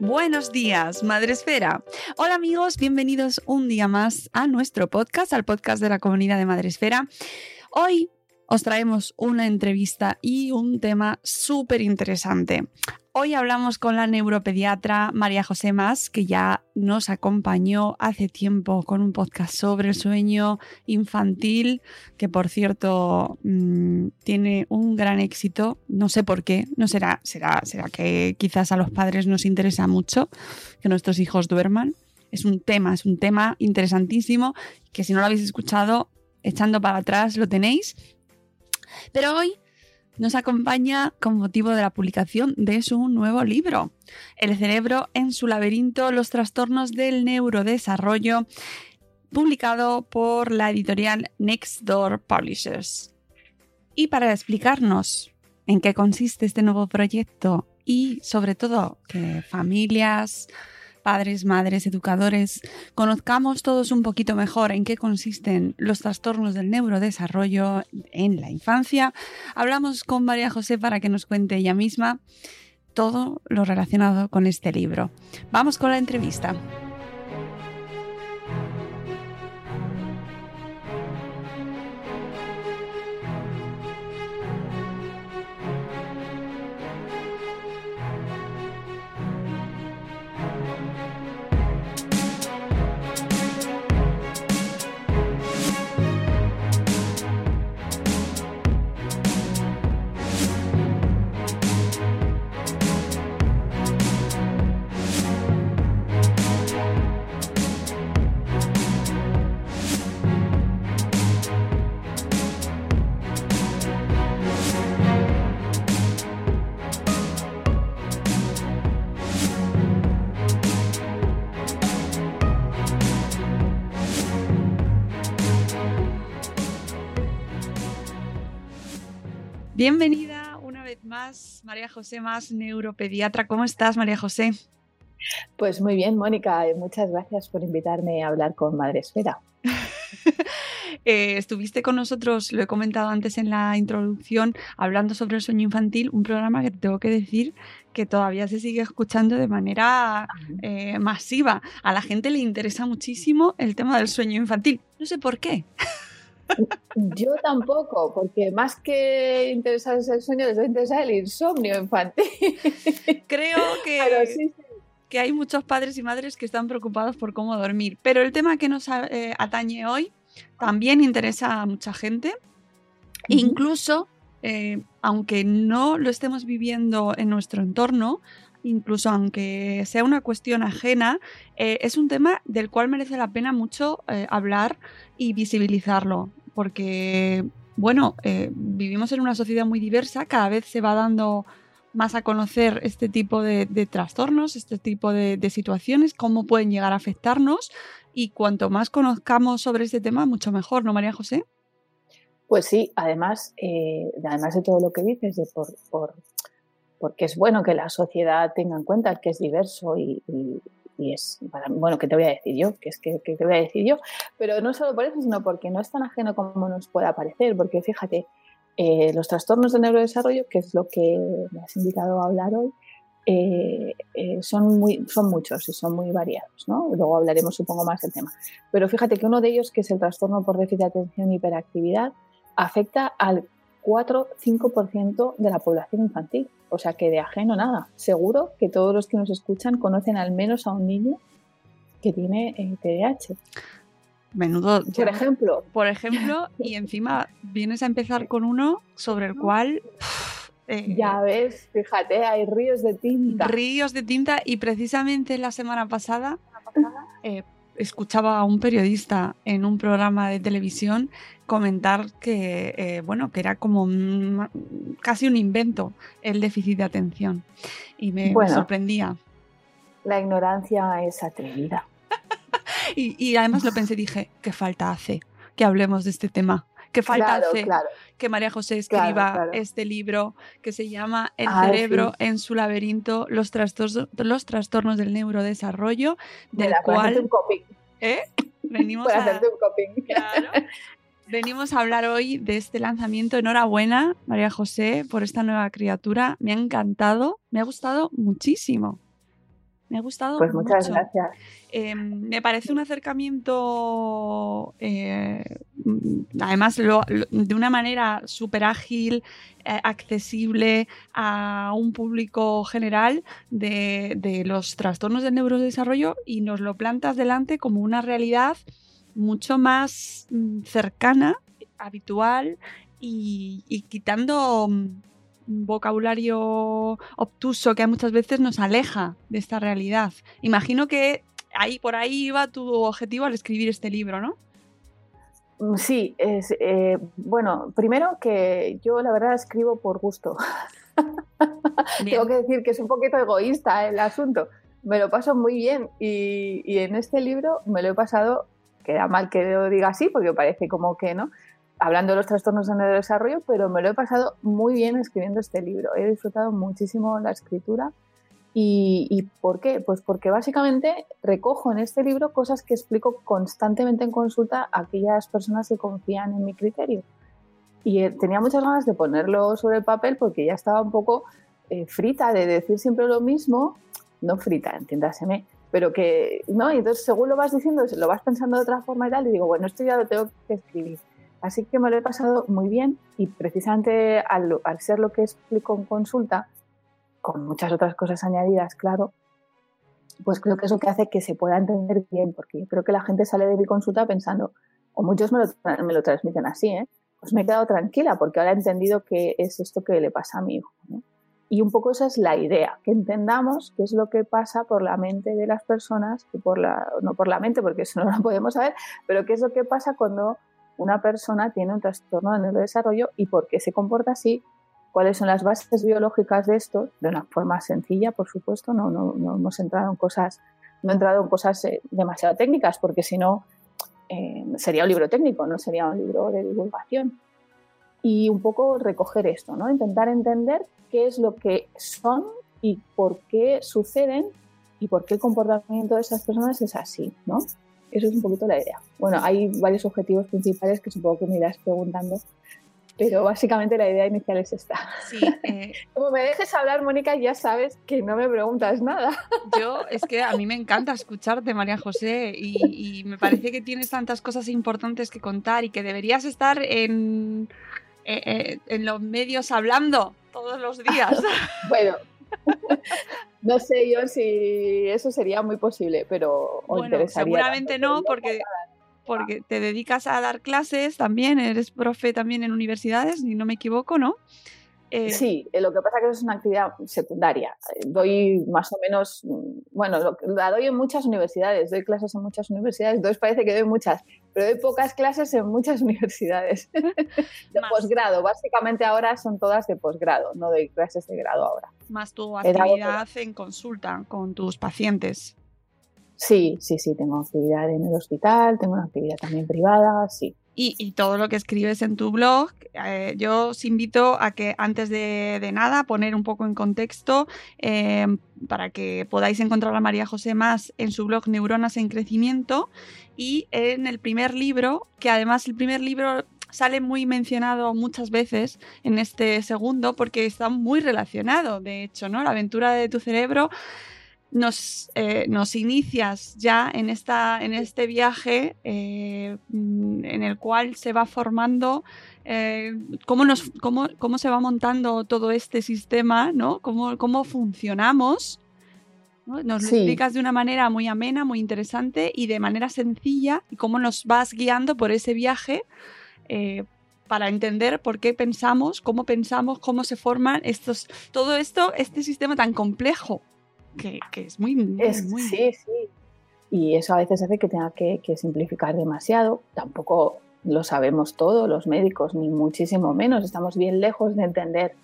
Buenos días, Madre Esfera. Hola amigos, bienvenidos un día más a nuestro podcast, al podcast de la comunidad de Madre Esfera. Hoy os traemos una entrevista y un tema súper interesante. Hoy hablamos con la neuropediatra María José Más, que ya nos acompañó hace tiempo con un podcast sobre el sueño infantil, que por cierto mmm, tiene un gran éxito. No sé por qué, no será, será, será que quizás a los padres nos interesa mucho que nuestros hijos duerman. Es un tema, es un tema interesantísimo, que si no lo habéis escuchado, echando para atrás lo tenéis. Pero hoy nos acompaña con motivo de la publicación de su nuevo libro, El cerebro en su laberinto, los trastornos del neurodesarrollo, publicado por la editorial Next Door Publishers. Y para explicarnos en qué consiste este nuevo proyecto y sobre todo que familias, padres, madres, educadores, conozcamos todos un poquito mejor en qué consisten los trastornos del neurodesarrollo en la infancia. Hablamos con María José para que nos cuente ella misma todo lo relacionado con este libro. Vamos con la entrevista. Bienvenida una vez más, María José Más, neuropediatra. ¿Cómo estás, María José? Pues muy bien, Mónica. Muchas gracias por invitarme a hablar con Madre Esfera. eh, estuviste con nosotros, lo he comentado antes en la introducción, hablando sobre el sueño infantil, un programa que tengo que decir que todavía se sigue escuchando de manera eh, masiva. A la gente le interesa muchísimo el tema del sueño infantil. No sé por qué. Yo tampoco, porque más que interesarse el sueño, les interesa el insomnio infantil. Creo que, sí, sí. que hay muchos padres y madres que están preocupados por cómo dormir, pero el tema que nos eh, atañe hoy también interesa a mucha gente, uh -huh. incluso eh, aunque no lo estemos viviendo en nuestro entorno, incluso aunque sea una cuestión ajena, eh, es un tema del cual merece la pena mucho eh, hablar y visibilizarlo, porque bueno, eh, vivimos en una sociedad muy diversa, cada vez se va dando más a conocer este tipo de, trastornos, este tipo de, situaciones, cómo pueden llegar a afectarnos y cuanto más conozcamos sobre este tema, mucho mejor, ¿no, María José? Pues sí, además, eh, además de todo lo que dices, de por, por, porque es bueno que la sociedad tenga en cuenta que es diverso y- y es, para- bueno, ¿qué te voy a decir yo? Que es que, que te voy a decir yo? Pero no solo por eso, sino porque no es tan ajeno como nos pueda parecer, porque fíjate, eh, los trastornos del neurodesarrollo, que es lo que me has invitado a hablar hoy, eh, eh, son, muy, son muchos y son muy variados, ¿no? Luego hablaremos, supongo, más del tema. Pero fíjate que uno de ellos, que es el trastorno por déficit de atención y hiperactividad, afecta al 4-5% de la población infantil. O sea que de ajeno nada. Seguro que todos los que nos escuchan conocen al menos a un niño que tiene eh, TDAH. Menudo. Por ejemplo, Por ejemplo, y encima vienes a empezar con uno sobre el cual eh, ya ves, fíjate, hay ríos de tinta. ríos de tinta y precisamente la semana pasada eh, escuchaba a un periodista en un programa de televisión comentar que eh, bueno que era como un- casi un invento el déficit de atención y me, Bueno. sorprendía La ignorancia es atrevida. y, y además lo pensé dije qué falta hace que hablemos de este tema qué falta Claro, hace claro. que María José escriba claro. este libro que se llama El Ay, cerebro sí. en su laberinto, los, trastornos, los trastornos del neurodesarrollo, del Mira, cual un coping. ¿eh? venimos, a, un coping. venimos a hablar hoy de este lanzamiento. Enhorabuena, María José, por esta nueva criatura. Me ha encantado, me ha gustado muchísimo. Me ha gustado Pues muchas mucho. gracias. Eh, me parece un acercamiento, eh, además, lo- lo- de una manera súper ágil, eh, accesible a un público general de, de los trastornos del neurodesarrollo y nos lo plantas delante como una realidad mucho más mm, cercana, habitual y, y quitando mm, vocabulario obtuso que muchas veces nos aleja de esta realidad. Imagino que ahí por ahí iba tu objetivo al escribir este libro, ¿no? Mm, Sí, es, eh, bueno, primero que yo la verdad escribo por gusto. Tengo que decir que es un poquito egoísta el asunto. Me lo paso muy bien y, y en este libro me lo he pasado, queda mal que lo diga así porque parece como que no, hablando de los trastornos de neurodesarrollo, pero me lo he pasado muy bien escribiendo este libro. He disfrutado muchísimo la escritura. ¿Y, y por qué? Pues porque básicamente recojo en este libro cosas que explico constantemente en consulta a aquellas personas que confían en mi criterio. Y eh, tenía muchas ganas de ponerlo sobre el papel porque ya estaba un poco eh, frita de decir siempre lo mismo, no frita, entiéndaseme, pero que, ¿no? Y entonces según lo vas diciendo, lo vas pensando de otra forma y tal, y digo, bueno, esto ya lo tengo que escribir. Así que me lo he pasado muy bien y precisamente al, ser lo que explico en consulta, con muchas otras cosas añadidas, claro, pues creo que es lo que hace que se pueda entender bien, porque creo que la gente sale de mi consulta pensando, o muchos me lo, transmiten así, ¿eh? pues me he quedado tranquila porque ahora he entendido que es esto que le pasa a mi hijo. Y un poco esa es la idea, que entendamos qué es lo que pasa por la mente de las personas, y por la, no por la mente, porque eso no lo podemos saber, pero qué es lo que pasa cuando una persona tiene un trastorno de neurodesarrollo y por qué se comporta así, cuáles son las bases biológicas de esto, de una forma sencilla, por supuesto, no, no, hemos entrado en cosas, no he entrado en cosas eh, demasiado técnicas, porque si no eh, sería un libro técnico, no sería un libro de divulgación. Y un poco recoger esto, ¿no? Intentar entender qué es lo que son y por qué suceden y por qué el comportamiento de esas personas es así, ¿no? Eso es un poquito la idea. Bueno, hay varios objetivos principales que supongo que me irás preguntando, pero básicamente la idea inicial es esta. Sí, eh, Como me dejes hablar, Mónica, ya sabes que no me preguntas nada. yo es que a mí me encanta escucharte, María José, y, y me parece que tienes tantas cosas importantes que contar y que deberías estar en, eh, eh, en los medios hablando todos los días. Bueno, no sé yo si eso sería muy posible, pero os Bueno, interesaría. seguramente no, porque, porque te dedicas a dar clases también, eres profe también en universidades, si no me equivoco, ¿no? Eh, Sí, eh, lo que pasa es que eso es una actividad secundaria. Eh, Doy más o menos, mm, bueno, lo- la doy en muchas universidades, doy clases en muchas universidades, entonces parece que doy muchas, pero hay pocas clases en muchas universidades de posgrado. Básicamente ahora son todas de posgrado, no de clases de grado ahora. Más tu actividad en consulta con tus pacientes. Sí, sí, sí, tengo actividad en el hospital, tengo una actividad también privada, sí y, todo lo que escribes en tu blog. Eh, yo os invito a que antes de, nada poner un poco en contexto eh, para que podáis encontrar a María José más en su blog Neuronas en Crecimiento y en el primer libro, que además el primer libro sale muy mencionado muchas veces en este segundo porque está muy relacionado, de hecho, ¿no? La aventura de tu cerebro nos, eh, nos inicias ya en, esta, en este viaje eh, mm, en el cual se va formando eh, cómo, nos, cómo, cómo, se va montando todo este sistema, ¿no? cómo, cómo funcionamos. Nos lo explicas de una manera muy amena, muy interesante y de manera sencilla y cómo nos vas guiando por ese viaje para entender por qué pensamos, cómo pensamos, cómo se forman estos, todo esto, este sistema tan complejo que, es muy, Sí, sí. Y eso a veces hace que tenga que, simplificar demasiado. Tampoco lo sabemos todo, los médicos, ni muchísimo menos. Estamos bien lejos de entender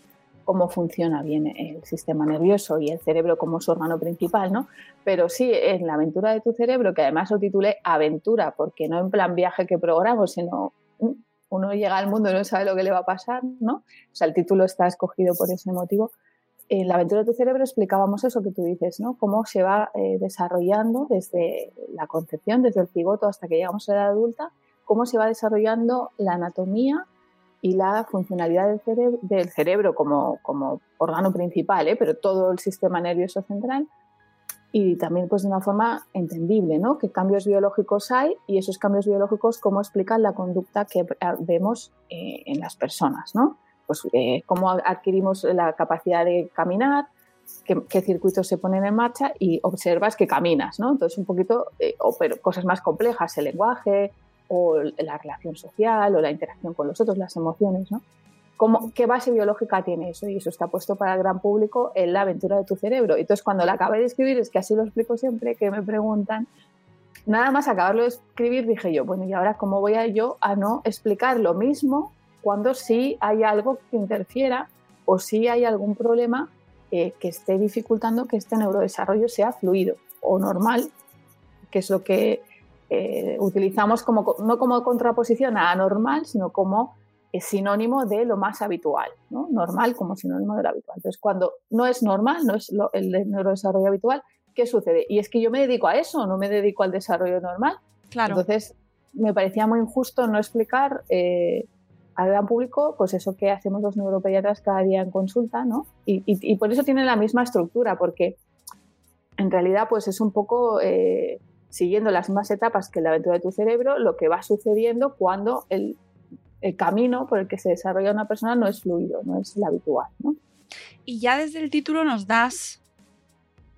cómo funciona bien el sistema nervioso y el cerebro como su órgano principal, ¿no? Pero sí, en la aventura de tu cerebro, que además lo titulé Aventura, porque no en plan viaje que programo, sino uno llega al mundo y no sabe lo que le va a pasar, ¿no? O sea, el título está escogido por ese motivo en la aventura de tu cerebro explicábamos eso que tú dices, ¿no? Cómo se va eh, desarrollando desde la concepción, desde el cigoto hasta que llegamos a la edad adulta, cómo se va desarrollando la anatomía y la funcionalidad del cerebro, como, como órgano principal, ¿eh? pero todo el sistema nervioso central y también pues de una forma entendible, ¿no? ¿Qué cambios biológicos hay y esos cambios biológicos cómo explican la conducta que vemos eh, en las personas, ¿no? Pues, eh, cómo adquirimos la capacidad de caminar, qué, circuitos se ponen en marcha y observas que caminas, ¿no? Entonces, un poquito, eh, o, pero cosas más complejas, el lenguaje o la relación social o la interacción con los otros, las emociones, ¿no? ¿Cómo, ¿Qué base biológica tiene eso? Y eso está puesto para el gran público en la aventura de tu cerebro. Entonces, cuando la acabé de escribir, es que así lo explico siempre, que me preguntan, nada más acabarlo de escribir, dije yo, bueno, ¿y ahora cómo voy a yo a no explicar lo mismo cuando sí hay algo que interfiera o sí hay algún problema eh, que esté dificultando que este neurodesarrollo sea fluido o normal, que es lo que eh, utilizamos como, no como contraposición a anormal, sino como sinónimo de lo más habitual, ¿no? normal como sinónimo de lo habitual. Entonces, cuando no es normal, no es el neurodesarrollo habitual, ¿qué sucede? Y es que yo me dedico a eso, no me dedico al desarrollo normal. Claro. Entonces, me parecía muy injusto no explicar eh, al gran público, pues eso que hacemos los neuropediatras cada día en consulta, ¿no? Y, por eso tiene la misma estructura, porque en realidad pues es un poco eh, siguiendo las mismas etapas que la aventura de tu cerebro, lo que va sucediendo cuando el, camino por el que se desarrolla una persona no es fluido, no es el habitual, ¿no? Y ya desde el título nos das,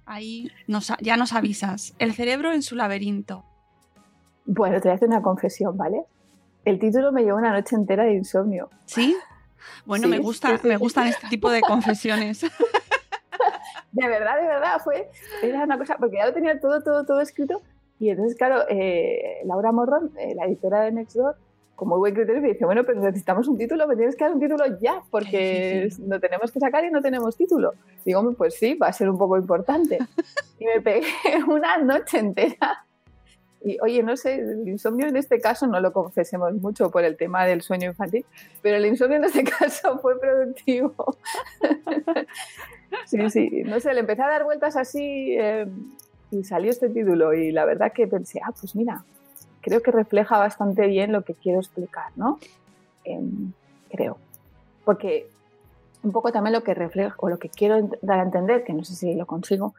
ahí ya nos avisas, el cerebro en su laberinto. Bueno, te voy a hacer una confesión, ¿vale? El título me llevó una noche entera de insomnio. ¿Sí? Bueno, me, gusta, me gustan este tipo de confesiones. de verdad, de verdad, fue, era una cosa, porque ya lo tenía todo, todo, todo escrito. Y entonces, claro, eh, Laura Morrón, eh, la editora de Nextdoor, con muy buen criterio, me dice, bueno, pero necesitamos un título, me tienes que dar un título ya, porque lo tenemos que sacar y no tenemos título. Digo, pues sí, va a ser un poco importante. Y me pegué una noche entera y oye, no sé, el insomnio en este caso no lo confesemos mucho por el tema del sueño infantil, pero el insomnio en este caso fue productivo. sí, sí, no sé, le empecé a dar vueltas así eh, y salió este título y la verdad que pensé, ah, pues mira, creo que refleja bastante bien lo que quiero explicar, ¿no? Em, creo. Porque un poco también lo que refleja o lo que quiero dar a entender, que no sé si lo consigo,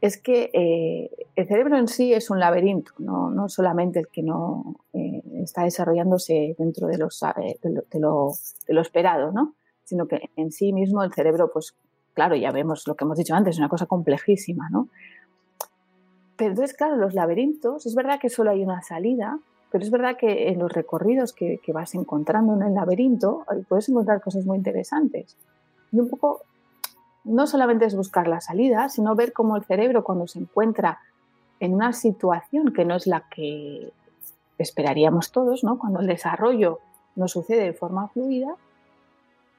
es que eh, el cerebro en sí es un laberinto, no, solamente el que no eh, está desarrollándose dentro eh, de, lo, esperado, ¿no? sino que en sí mismo el cerebro, pues claro, ya vemos lo que hemos dicho antes, es una cosa complejísima. ¿no? Pero entonces, claro, los laberintos, es verdad que solo hay una salida, pero es verdad que en los recorridos que, que vas encontrando en el laberinto puedes encontrar cosas muy interesantes. Y un poco no solamente es buscar la salida, sino ver cómo el cerebro cuando se encuentra en una situación que no es la que esperaríamos todos, ¿no? Cuando el desarrollo no sucede de forma fluida,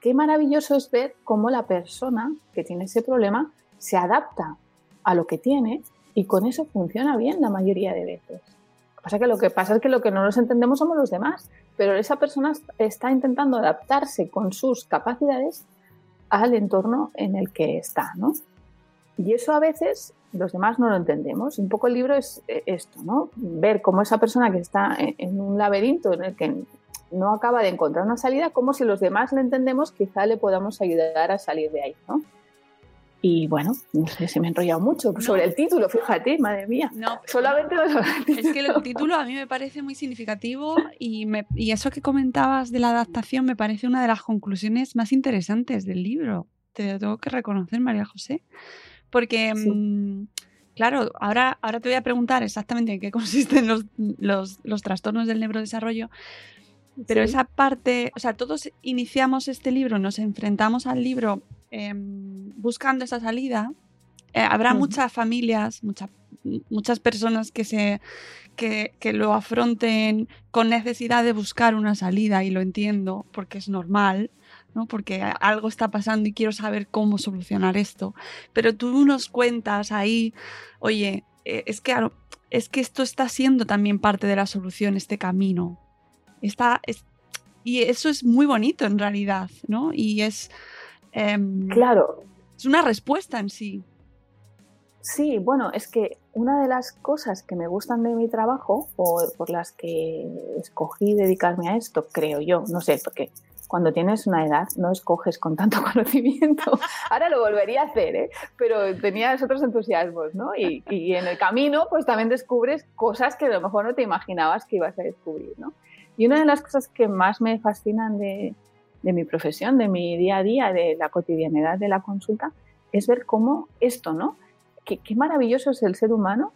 qué maravilloso es ver cómo la persona que tiene ese problema se adapta a lo que tiene y con eso funciona bien la mayoría de veces. Pasa, que lo que pasa es que lo que no nos entendemos somos los demás, pero esa persona está intentando adaptarse con sus capacidades al entorno en el que está, ¿no? Y eso a veces los demás no lo entendemos. Un poco el libro es eh, esto, ¿no? Ver cómo esa persona que está en un laberinto en el que no acaba de encontrar una salida, como si los demás le entendemos, quizá le podamos ayudar a salir de ahí, ¿no? Y bueno, no sé, se me ha enrollado mucho sobre el título, fíjate, madre mía. No, solamente Es que el título a mí me parece muy significativo y, y eso que comentabas de la adaptación me parece una de las conclusiones más interesantes del libro. Te lo tengo que reconocer, María José. Porque, mm, claro, ahora, ahora te voy a preguntar exactamente en qué consisten los, los, los trastornos del neurodesarrollo, pero esa parte, o sea, todos iniciamos este libro, nos enfrentamos al libro em, buscando esa salida. Eh, habrá muchas familias, muchas personas que, se, que, que, lo afronten con necesidad de buscar una salida y lo entiendo porque es normal, ¿no? porque algo está pasando y quiero saber cómo solucionar esto. Pero tú nos cuentas ahí, oye, eh, es, que, es que esto está siendo también parte de la solución, este camino. Está, y eso es muy bonito en realidad, ¿no? Y es... Em, claro. Es una respuesta en sí. Sí, bueno, es que una de las cosas que me gustan de mi trabajo o por las que escogí dedicarme a esto, creo yo, no sé, porque cuando tienes una edad no escoges con tanto conocimiento. Ahora lo volvería a hacer, ¿eh? pero tenías otros entusiasmos, ¿no? Y, y, en el camino pues también descubres cosas que a lo mejor no te imaginabas que ibas a descubrir, ¿no? Y una de las cosas que más me fascinan de, mi profesión, de mi día a día, de la cotidianidad de la consulta, es ver cómo esto, ¿no? Qué, maravilloso es el ser humano,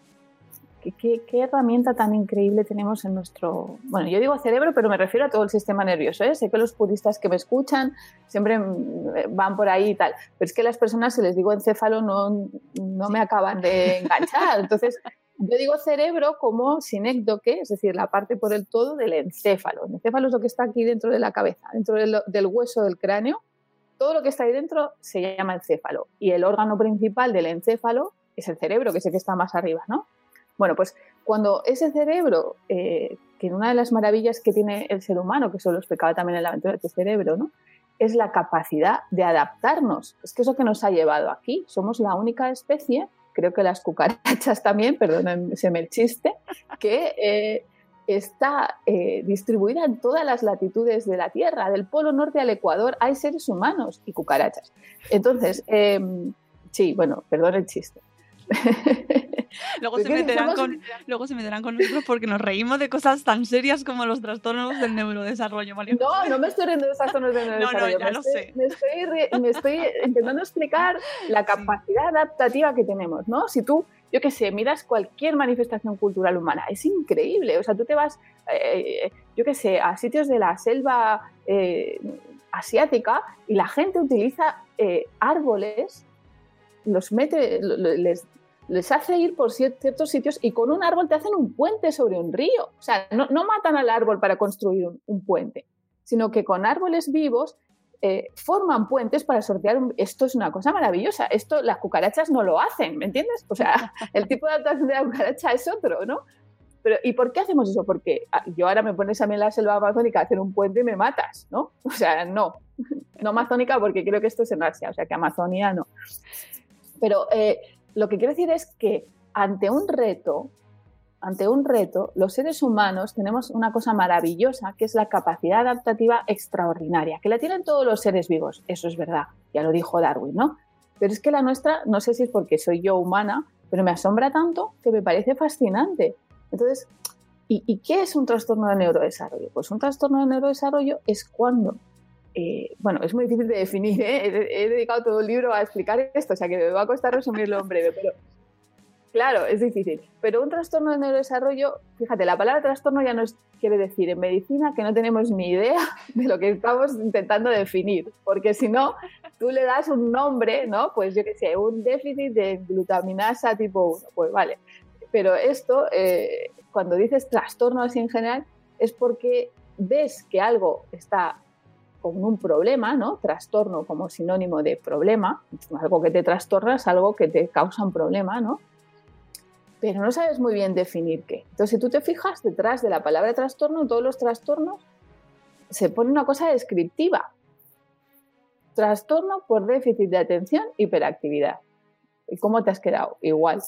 qué, qué, herramienta tan increíble tenemos en nuestro, bueno, yo digo cerebro, pero me refiero a todo el sistema nervioso, ¿eh? Sé que los puristas que me escuchan siempre van por ahí y tal, pero es que las personas, si les digo encéfalo, no, no me acaban de enganchar. Entonces, yo digo cerebro como sinécdoque, es decir, la parte por el todo del encéfalo. El encéfalo es lo que está aquí dentro de la cabeza, dentro del, hueso del cráneo. Todo lo que está ahí dentro se llama encéfalo. Y el órgano principal del encéfalo es el cerebro, que es el que está más arriba, ¿no? Bueno, pues cuando ese cerebro, eh, que una de las maravillas que tiene el ser humano, que eso lo explicaba también en la aventura de tu cerebro, ¿no? es la capacidad de adaptarnos. Es que eso que nos ha llevado aquí. Somos la única especie creo que las cucarachas también, perdónenme el chiste, que eh, está eh, distribuida en todas las latitudes de la Tierra, del Polo Norte al Ecuador, hay seres humanos y cucarachas. Entonces, em, sí, bueno, perdón el chiste. luego, se meterán con, luego se meterán con nosotros porque nos reímos de cosas tan serias como los trastornos del neurodesarrollo. No, no me estoy riendo de los trastornos del neurodesarrollo. No, no, ya lo sé. Me estoy, intentando explicar la capacidad adaptativa que tenemos, ¿no? Si tú yo qué sé, miras cualquier manifestación cultural humana, es increíble. O sea, tú te vas, eh, yo qué sé, a sitios de la selva eh, asiática y la gente utiliza eh, árboles, los mete, les les hace ir por ciertos sitios y con un árbol te hacen un puente sobre un río. O sea, no, matan al árbol para construir un, puente, sino que con árboles vivos eh, forman puentes para sortear. Esto es una cosa maravillosa. Esto las cucarachas no lo hacen, ¿me entiendes? O sea, el tipo de adaptación de la cucaracha es otro, ¿no? Pero, ¿Y por qué hacemos eso? Porque ah, yo ahora me pones a mí en la selva amazónica a hacer un puente y me matas, ¿no? O sea, no. No amazónica porque creo que esto es en Asia, o sea que Amazonia no. Pero eh, lo que quiero decir es que ante un reto, ante un reto, los seres humanos tenemos una cosa maravillosa que es la capacidad adaptativa extraordinaria, que la tienen todos los seres vivos, eso es verdad, ya lo dijo Darwin, ¿no? Pero es que la nuestra, no sé si es porque soy yo humana, pero me asombra tanto que me parece fascinante. Entonces, ¿y, ¿y qué es un trastorno de neurodesarrollo? Pues un trastorno de neurodesarrollo es cuando eh, bueno, es muy difícil de definir, ¿eh? he, dedicado todo el libro a explicar esto, o sea que me va a costar resumirlo en breve, pero claro, es difícil. Pero un trastorno de neurodesarrollo, fíjate, la palabra trastorno ya nos quiere decir en medicina que no tenemos ni idea de lo que estamos intentando definir, porque si no, tú le das un nombre, ¿no? Pues yo qué sé, un déficit de glutaminasa tipo 1, pues vale. Pero esto, eh, cuando dices trastorno así en general, es porque ves que algo está con un problema, ¿no? Trastorno como sinónimo de problema, algo que te trastorna es algo que te causa un problema, ¿no? Pero no sabes muy bien definir qué. Entonces, si tú te fijas detrás de la palabra trastorno, todos los trastornos se pone una cosa descriptiva. Trastorno por déficit de atención, hiperactividad. ¿Y cómo te has quedado? Igual.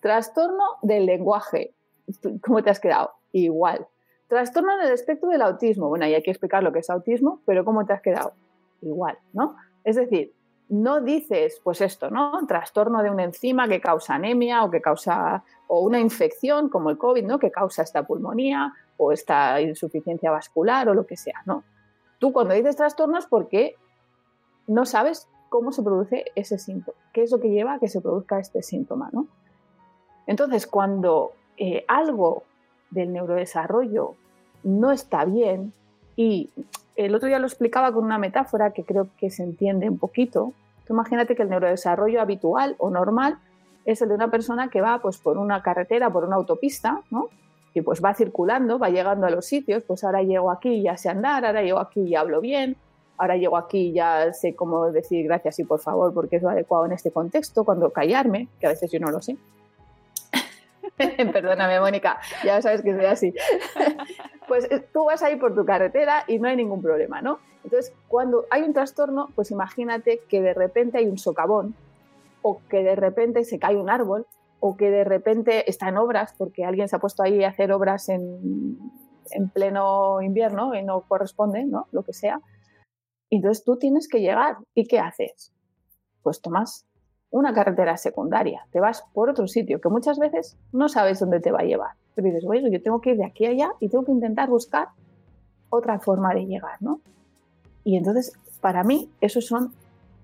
Trastorno del lenguaje. ¿Cómo te has quedado? Igual. Trastorno en el espectro del autismo. Bueno, ahí hay que explicar lo que es autismo, pero ¿cómo te has quedado? Igual, ¿no? Es decir, no dices, pues esto, ¿no? Trastorno de una enzima que causa anemia o que causa, o una infección como el COVID, ¿no? Que causa esta pulmonía o esta insuficiencia vascular o lo que sea, no. Tú cuando dices trastornos porque no sabes cómo se produce ese síntoma, qué es lo que lleva a que se produzca este síntoma, ¿no? Entonces, cuando eh, algo del neurodesarrollo no está bien, y el otro día lo explicaba con una metáfora que creo que se entiende un poquito. Tú imagínate que el neurodesarrollo habitual o normal es el de una persona que va pues, por una carretera, por una autopista, ¿no? y pues va circulando, va llegando a los sitios, pues ahora llego aquí y ya sé andar, ahora llego aquí y hablo bien, ahora llego aquí y ya sé cómo decir gracias y por favor porque es lo adecuado en este contexto, cuando callarme, que a veces yo no lo sé. Perdóname, Mónica, ya sabes que soy así. pues eh, tú vas ahí por tu carretera y no hay ningún problema, ¿no? Entonces, cuando hay un trastorno, pues imagínate que de repente hay un socavón o que de repente se cae un árbol o que de repente está en obras porque alguien se ha puesto ahí a hacer obras en, pleno invierno y no corresponde, ¿no? Lo que sea. Entonces tú tienes que llegar. ¿Y qué haces? Pues tomas una carretera secundaria, te vas por otro sitio que muchas veces no sabes dónde te va a llevar. Pero dices, bueno, yo tengo que ir de aquí a allá y tengo que intentar buscar otra forma de llegar, ¿no? Y entonces, para mí, esos son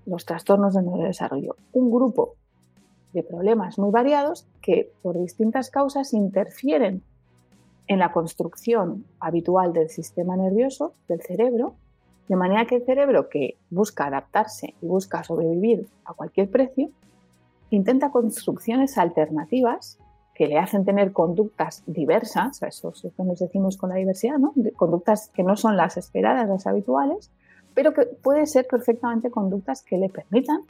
los trastornos del neurodesarrollo. Un grupo de problemas muy variados que por distintas causas interfieren en la construcción habitual del sistema nervioso, del cerebro, de manera que el cerebro que busca adaptarse y busca sobrevivir a cualquier precio, intenta construcciones alternativas que le hacen tener conductas diversas, eso es lo que nos decimos con la diversidad, ¿no? conductas que no son las esperadas, las habituales, pero que pueden ser perfectamente conductas que le permitan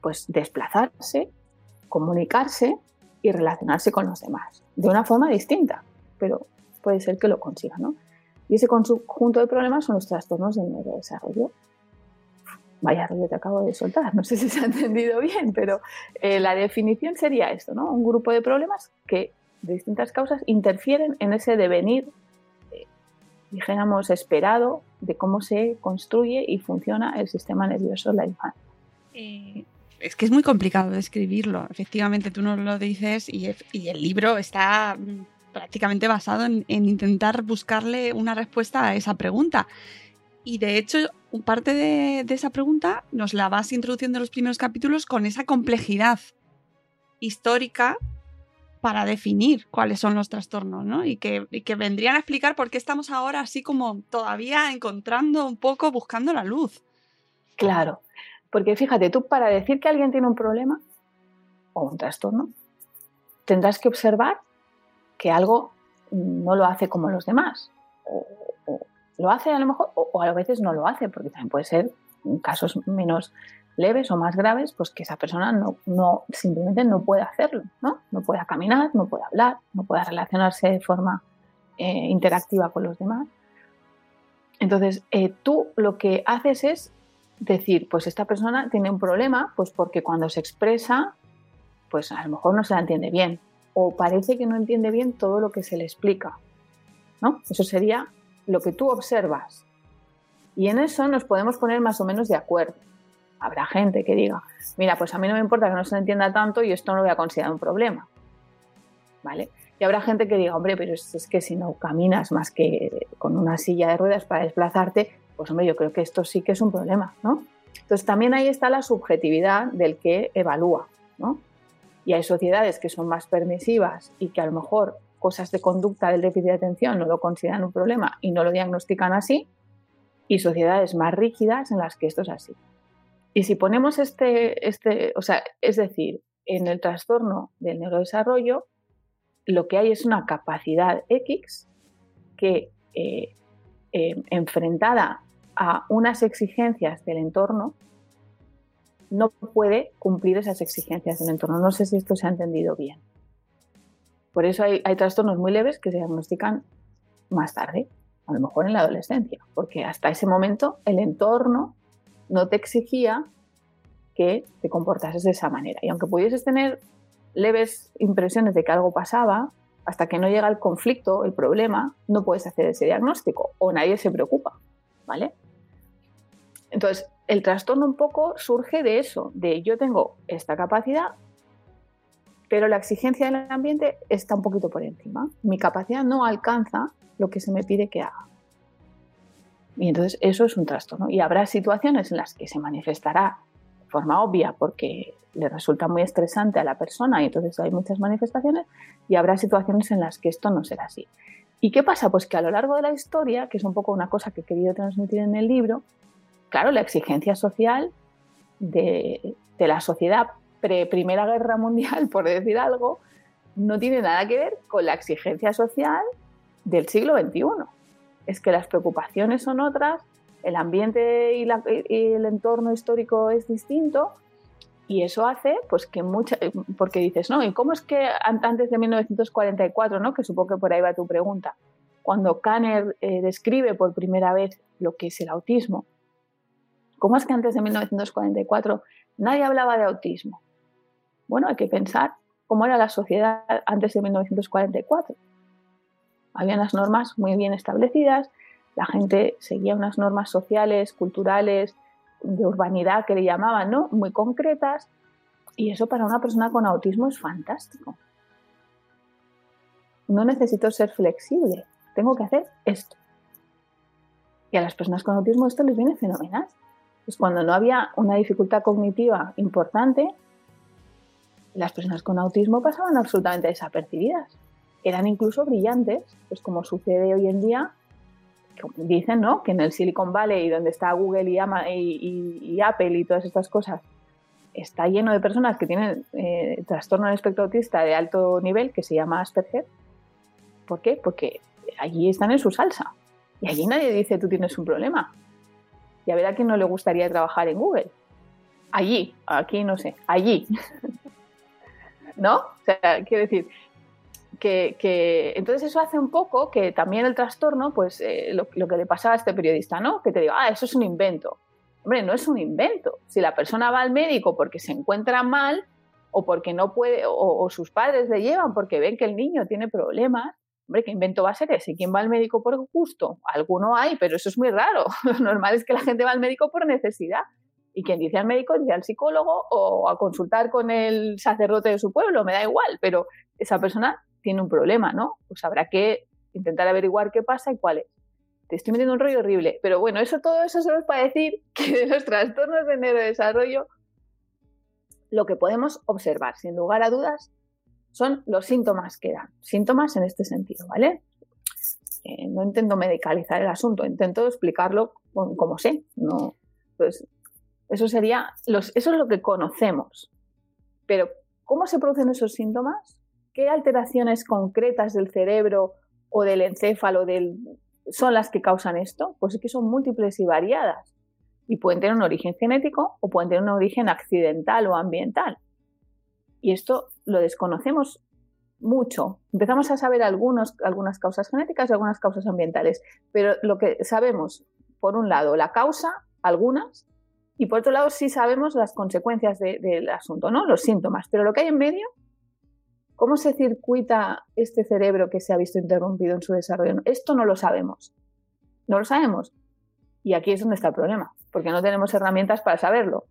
pues, desplazarse, comunicarse y relacionarse con los demás, de una forma distinta, pero puede ser que lo consiga. ¿no? Y ese conjunto de problemas son los trastornos del neurodesarrollo. Vaya rollo te acabo de soltar, no sé si se ha entendido bien, pero eh, la definición sería esto, ¿no? Un grupo de problemas que de distintas causas interfieren en ese devenir, eh, dijéramos, esperado de cómo se construye y funciona el sistema nervioso en la infancia. Eh, es que es muy complicado describirlo. Efectivamente, tú nos lo dices y, el libro está mm, prácticamente basado en, intentar buscarle una respuesta a esa pregunta. Y de hecho, parte de, esa pregunta nos la vas introduciendo en los primeros capítulos con esa complejidad histórica para definir cuáles son los trastornos, ¿no? Y que, y que, vendrían a explicar por qué estamos ahora así como todavía encontrando un poco, buscando la luz. Claro, porque fíjate, tú para decir que alguien tiene un problema o un trastorno, tendrás que observar que algo no lo hace como los demás. O, lo hace a lo mejor, o, a veces no lo hace, porque también puede ser casos menos leves o más graves, pues que esa persona no, no simplemente no puede hacerlo, ¿no? No puede caminar, no puede hablar, no puede relacionarse de forma eh, interactiva con los demás. Entonces, eh, tú lo que haces es decir, pues esta persona tiene un problema, pues porque cuando se expresa, pues a lo mejor no se la entiende bien, o parece que no entiende bien todo lo que se le explica. ¿no? Eso sería lo que tú observas. Y en eso nos podemos poner más o menos de acuerdo. Habrá gente que diga, mira, pues a mí no me importa que no se entienda tanto y esto no lo voy a considerar un problema. ¿Vale? Y habrá gente que diga, hombre, pero es, que si no caminas más que con una silla de ruedas para desplazarte, pues hombre, yo creo que esto sí que es un problema, ¿no? Entonces también ahí está la subjetividad del que evalúa, ¿no? Y hay sociedades que son más permisivas y que a lo mejor cosas de conducta del déficit de atención no lo consideran un problema y no lo diagnostican así, y sociedades más rígidas en las que esto es así. Y si ponemos este, este o sea, es decir, en el trastorno del neurodesarrollo, lo que hay es una capacidad X que eh, eh, enfrentada a unas exigencias del entorno, no puede cumplir esas exigencias del entorno. No sé si esto se ha entendido bien. Por eso hay, trastornos muy leves que se diagnostican más tarde, a lo mejor en la adolescencia, porque hasta ese momento el entorno no te exigía que te comportases de esa manera. Y aunque pudieses tener leves impresiones de que algo pasaba, hasta que no llega el conflicto, el problema, no puedes hacer ese diagnóstico o nadie se preocupa, ¿vale? Entonces, el trastorno un poco surge de eso, de yo tengo esta capacidad, pero la exigencia del ambiente está un poquito por encima. Mi capacidad no alcanza lo que se me pide que haga. Y entonces eso es un trastorno. Y habrá situaciones en las que se manifestará de forma obvia porque le resulta muy estresante a la persona y entonces hay muchas manifestaciones y habrá situaciones en las que esto no será así. ¿Y qué pasa? Pues que a lo largo de la historia, que es un poco una cosa que he querido transmitir en el libro, claro, la exigencia social de, la sociedad pre-Primera Guerra Mundial, por decir algo, no tiene nada que ver con la exigencia social del siglo XXI. Es que las preocupaciones son otras, el ambiente y, el entorno histórico es distinto y eso hace pues que mucha, eh, porque dices, no, ¿y cómo es que antes de 1944, ¿no? que supongo que por ahí va tu pregunta, cuando Kanner eh, describe por primera vez lo que es el autismo, ¿cómo es que antes de 1944 nadie hablaba de autismo? Bueno, hay que pensar cómo era la sociedad antes de 1944. Había unas normas muy bien establecidas, la gente seguía unas normas sociales, culturales, de urbanidad que le llamaban, ¿no? Muy concretas. Y eso para una persona con autismo es fantástico. No necesito ser flexible, tengo que hacer esto. Y a las personas con autismo esto les viene fenomenal. Pues cuando no había una dificultad cognitiva importante, las personas con autismo pasaban absolutamente desapercibidas. Eran incluso brillantes, pues como sucede hoy en día dicen, ¿no? Que en el Silicon Valley, donde está Google y, Apple y todas estas cosas, está lleno de personas que tienen eh, trastorno del espectro autista de alto nivel, que se llama Asperger. ¿Por qué? Porque allí están en su salsa. Y allí nadie dice tú tienes un problema. Y a ver a quién no le gustaría trabajar en Google. Allí, aquí no sé, allí. ¿No? O sea, quiero decir, que, entonces eso hace un poco que también el trastorno, pues eh, lo, que le pasaba a este periodista, ¿no? Que te diga, ah, eso es un invento. Hombre, no es un invento. Si la persona va al médico porque se encuentra mal o porque no puede, o, sus padres le llevan porque ven que el niño tiene problemas, hombre, ¿qué invento va a ser ese? ¿Quién va al médico por gusto? Alguno hay, pero eso es muy raro. Lo normal es que la gente va al médico por necesidad. Y quien dice al médico dice al psicólogo o a consultar con el sacerdote de su pueblo, me da igual, pero esa persona tiene un problema, ¿no? Pues habrá que intentar averiguar qué pasa y cuál es. Te estoy metiendo un rollo horrible, pero bueno, eso todo eso solo es para decir que de los trastornos de neurodesarrollo lo que podemos observar, sin lugar a dudas, son los síntomas que dan. Síntomas en este sentido, ¿vale? Eh, no intento medicalizar el asunto, intento explicarlo como, sé. No, pues eso sería, los, eso es lo que conocemos. Pero, ¿cómo se producen esos síntomas? ¿Qué alteraciones concretas del cerebro o del encéfalo son las que causan esto? Pues es que son múltiples y variadas. Y pueden tener un origen genético o pueden tener un origen accidental o ambiental. Y esto lo desconocemos mucho. Empezamos a saber algunas causas genéticas y algunas causas ambientales, pero lo que sabemos, por un lado, la causa, algunas, y por otro lado sí sabemos las consecuencias del asunto, ¿no? Los síntomas, pero lo que hay en medio ¿Cómo se circuita este cerebro que se ha visto interrumpido en su desarrollo? Esto no lo sabemos. No lo sabemos. Y aquí es donde está el problema, porque no tenemos herramientas para saberlo.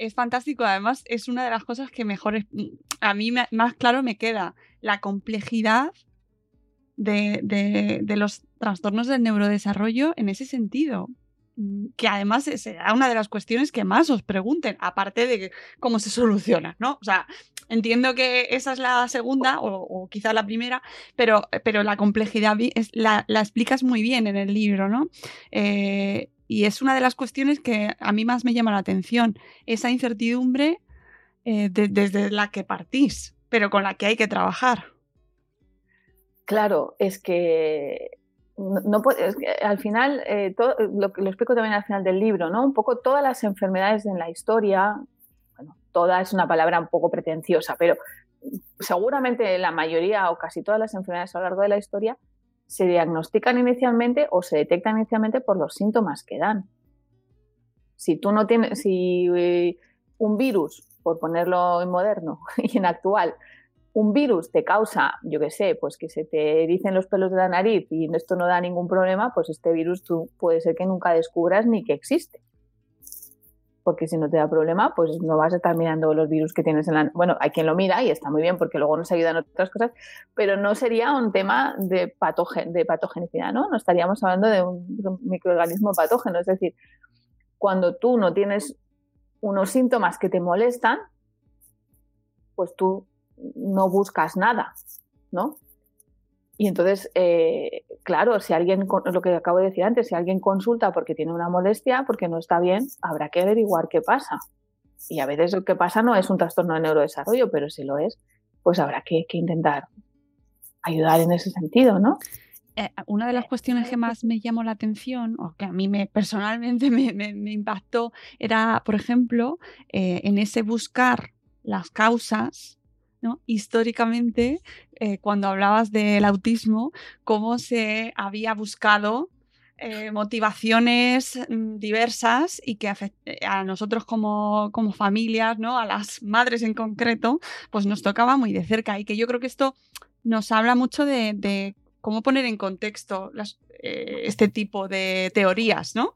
Es fantástico, además es una de las cosas que mejor, a mí más claro me queda, la complejidad de, de los trastornos del neurodesarrollo en ese sentido. Que además será una de las cuestiones que más os pregunten, aparte de cómo se soluciona, ¿no? O sea, entiendo que esa es la segunda o, quizá la primera, pero, pero la complejidad la, explicas muy bien en el libro, ¿no? Eh, y es una de las cuestiones que a mí más me llama la atención, esa incertidumbre eh, desde la que partís, pero con la que hay que trabajar. Claro, es que no, al final, eh, lo que lo explico también al final del libro, ¿no? Un poco todas las enfermedades en la historia, bueno, toda es una palabra un poco pretenciosa, pero seguramente la mayoría o casi todas las enfermedades a lo largo de la historia se diagnostican inicialmente o se detectan inicialmente por los síntomas que dan. Si tú no tienes, si eh, un virus, por ponerlo en moderno y en actual, un virus te causa, yo qué sé, pues que se te dicen los pelos de la nariz y esto no da ningún problema, pues este virus tú puede ser que nunca descubras ni que existe. Porque si no te da problema, pues no vas a estar mirando los virus que tienes en la... Bueno, hay quien lo mira y está muy bien porque luego nos ayudan otras cosas, pero no sería un tema de, patogen, de patogenicidad, ¿no? No estaríamos hablando de un microorganismo patógeno. Es decir, cuando tú no tienes unos síntomas que te molestan, pues tú no buscas nada, ¿no? Y entonces, eh, claro, si alguien, lo que acabo de decir antes, si alguien consulta porque tiene una molestia, porque no está bien, habrá que averiguar qué pasa. Y a veces lo que pasa no es un trastorno de neurodesarrollo, pero si lo es, pues habrá que, intentar ayudar en ese sentido, ¿no? Eh, una de las cuestiones que más me llamó la atención, o que a mí me, personalmente me, impactó, era, por ejemplo, eh, en ese buscar las causas históricamente, eh, cuando hablabas del autismo, cómo se había buscado eh, motivaciones mm, diversas y que eh, a nosotros como, como, familias, ¿no? a las madres en concreto, pues nos tocaba muy de cerca y que yo creo que esto nos habla mucho de, cómo poner en contexto este tipo de teorías, ¿no?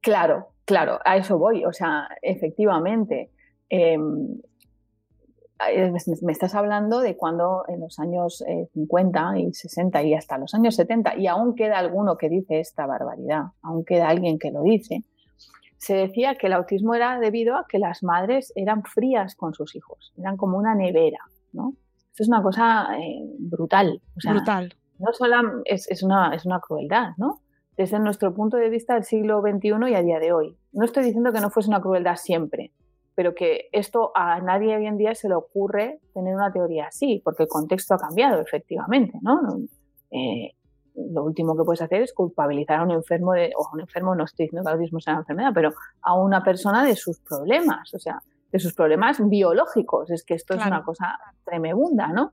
Claro, claro, a eso voy. O sea, efectivamente, em, me estás hablando de cuando en los años 50 eh, y 60 y hasta los años 70, y aún queda alguno que dice esta barbaridad, aún queda alguien que lo dice, se decía que el autismo era debido a que las madres eran frías con sus hijos, eran como una nevera, ¿no? Esto es una cosa eh, brutal. brutal. No solo es, es, una, es una crueldad, ¿no? Desde nuestro punto de vista del siglo XXI y a día de hoy. No estoy diciendo que no fuese una crueldad siempre, pero que esto a nadie hoy en día se le ocurre tener una teoría así, porque el contexto ha cambiado, efectivamente, ¿no? Eh, lo último que puedes hacer es culpabilizar a un enfermo, de, o a un enfermo, no estoy diciendo que el autismo sea una enfermedad, pero a una persona de sus problemas, o sea, de sus problemas biológicos. Es que esto es una cosa tremenda, ¿no?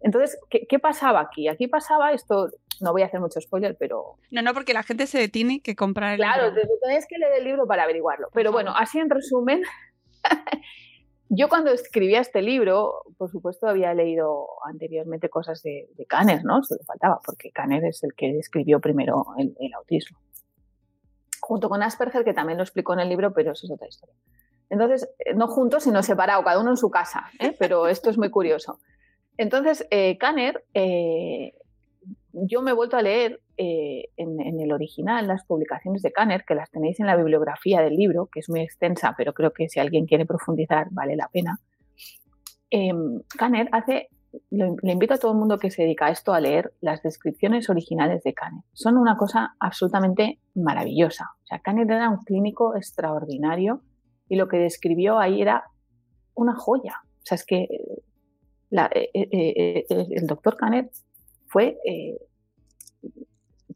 Entonces, ¿qué, pasaba aquí? Aquí pasaba esto, no voy a hacer mucho spoiler, pero... No, no, porque la gente se detiene que comprar el claro, libro. Claro, tenéis que leer el libro para averiguarlo. Pero bueno, así en resumen, yo cuando escribía este libro, por supuesto había leído anteriormente cosas de, de Kanner, ¿no? Solo faltaba, porque Kanner es el que escribió primero el, autismo. Junto con Asperger, que también lo explicó en el libro, pero eso es otra historia. Entonces, eh, no juntos, sino separados, cada uno en su casa, ¿eh? pero esto es muy curioso. Entonces, eh, Kanner, eh, yo me he vuelto a leer eh, en, el original las publicaciones de Kanner, que las tenéis en la bibliografía del libro, que es muy extensa, pero creo que si alguien quiere profundizar vale la pena. Kanner hace, le invito a todo el mundo que se dedica a esto a leer las descripciones originales de Kanner. Son una cosa absolutamente maravillosa. O sea, Kanner era un clínico extraordinario y lo que describió ahí era una joya. O sea, es que eh, eh, eh, el doctor Canet fue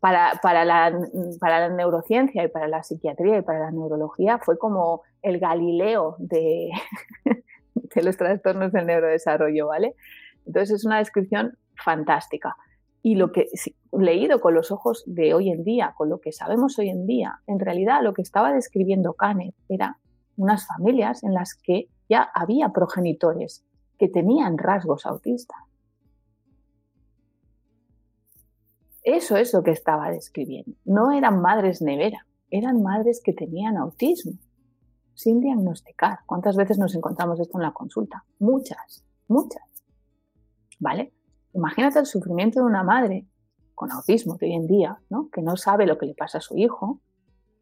para, para, la, para, la, neurociencia y para la psiquiatría y para la neurología fue como el Galileo de, de los trastornos del neurodesarrollo, ¿vale? Entonces es una descripción fantástica. Y lo que leído con los ojos de hoy en día, con lo que sabemos hoy en día, en realidad lo que estaba describiendo Canet era unas familias en las que ya había progenitores que tenían rasgos autistas. Eso es lo que estaba describiendo. No eran madres nevera, eran madres que tenían autismo, sin diagnosticar. ¿Cuántas veces nos encontramos esto en la consulta? Muchas, muchas. ¿Vale? Imagínate el sufrimiento de una madre con autismo de hoy en día, ¿no? que no sabe lo que le pasa a su hijo,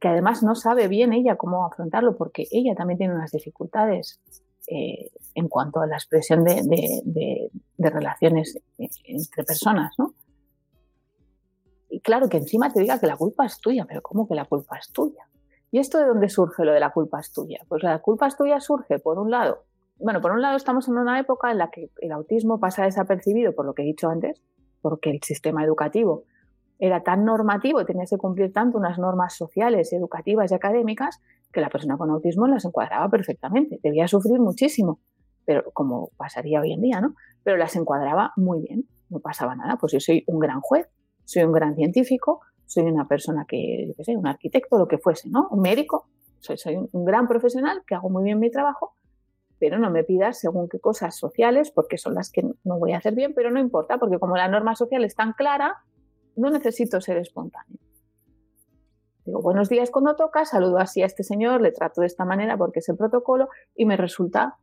que además no sabe bien ella cómo afrontarlo porque ella también tiene unas dificultades eh, en cuanto a la expresión de, relaciones entre personas, ¿no? Claro, que encima te diga que la culpa es tuya, pero ¿cómo que la culpa es tuya? ¿Y esto de dónde surge lo de la culpa es tuya? Pues la culpa es tuya surge, por un lado, bueno, por un lado estamos en una época en la que el autismo pasa desapercibido por lo que he dicho antes, porque el sistema educativo era tan normativo, tenía que cumplir tanto unas normas sociales, educativas y académicas, que la persona con autismo las encuadraba perfectamente. Debía sufrir muchísimo, pero como pasaría hoy en día, ¿no? Pero las encuadraba muy bien, no pasaba nada. Pues yo soy un gran juez, soy un gran científico, soy una persona que, yo qué sé, un arquitecto, lo que fuese, ¿no? Un médico, soy, un, gran profesional que hago muy bien mi trabajo, pero no me pidas según qué cosas sociales, porque son las que no voy a hacer bien, pero no importa, porque como la norma social es tan clara, no necesito ser espontáneo. Digo, buenos días cuando toca, saludo así a este señor, le trato de esta manera porque es el protocolo y me resulta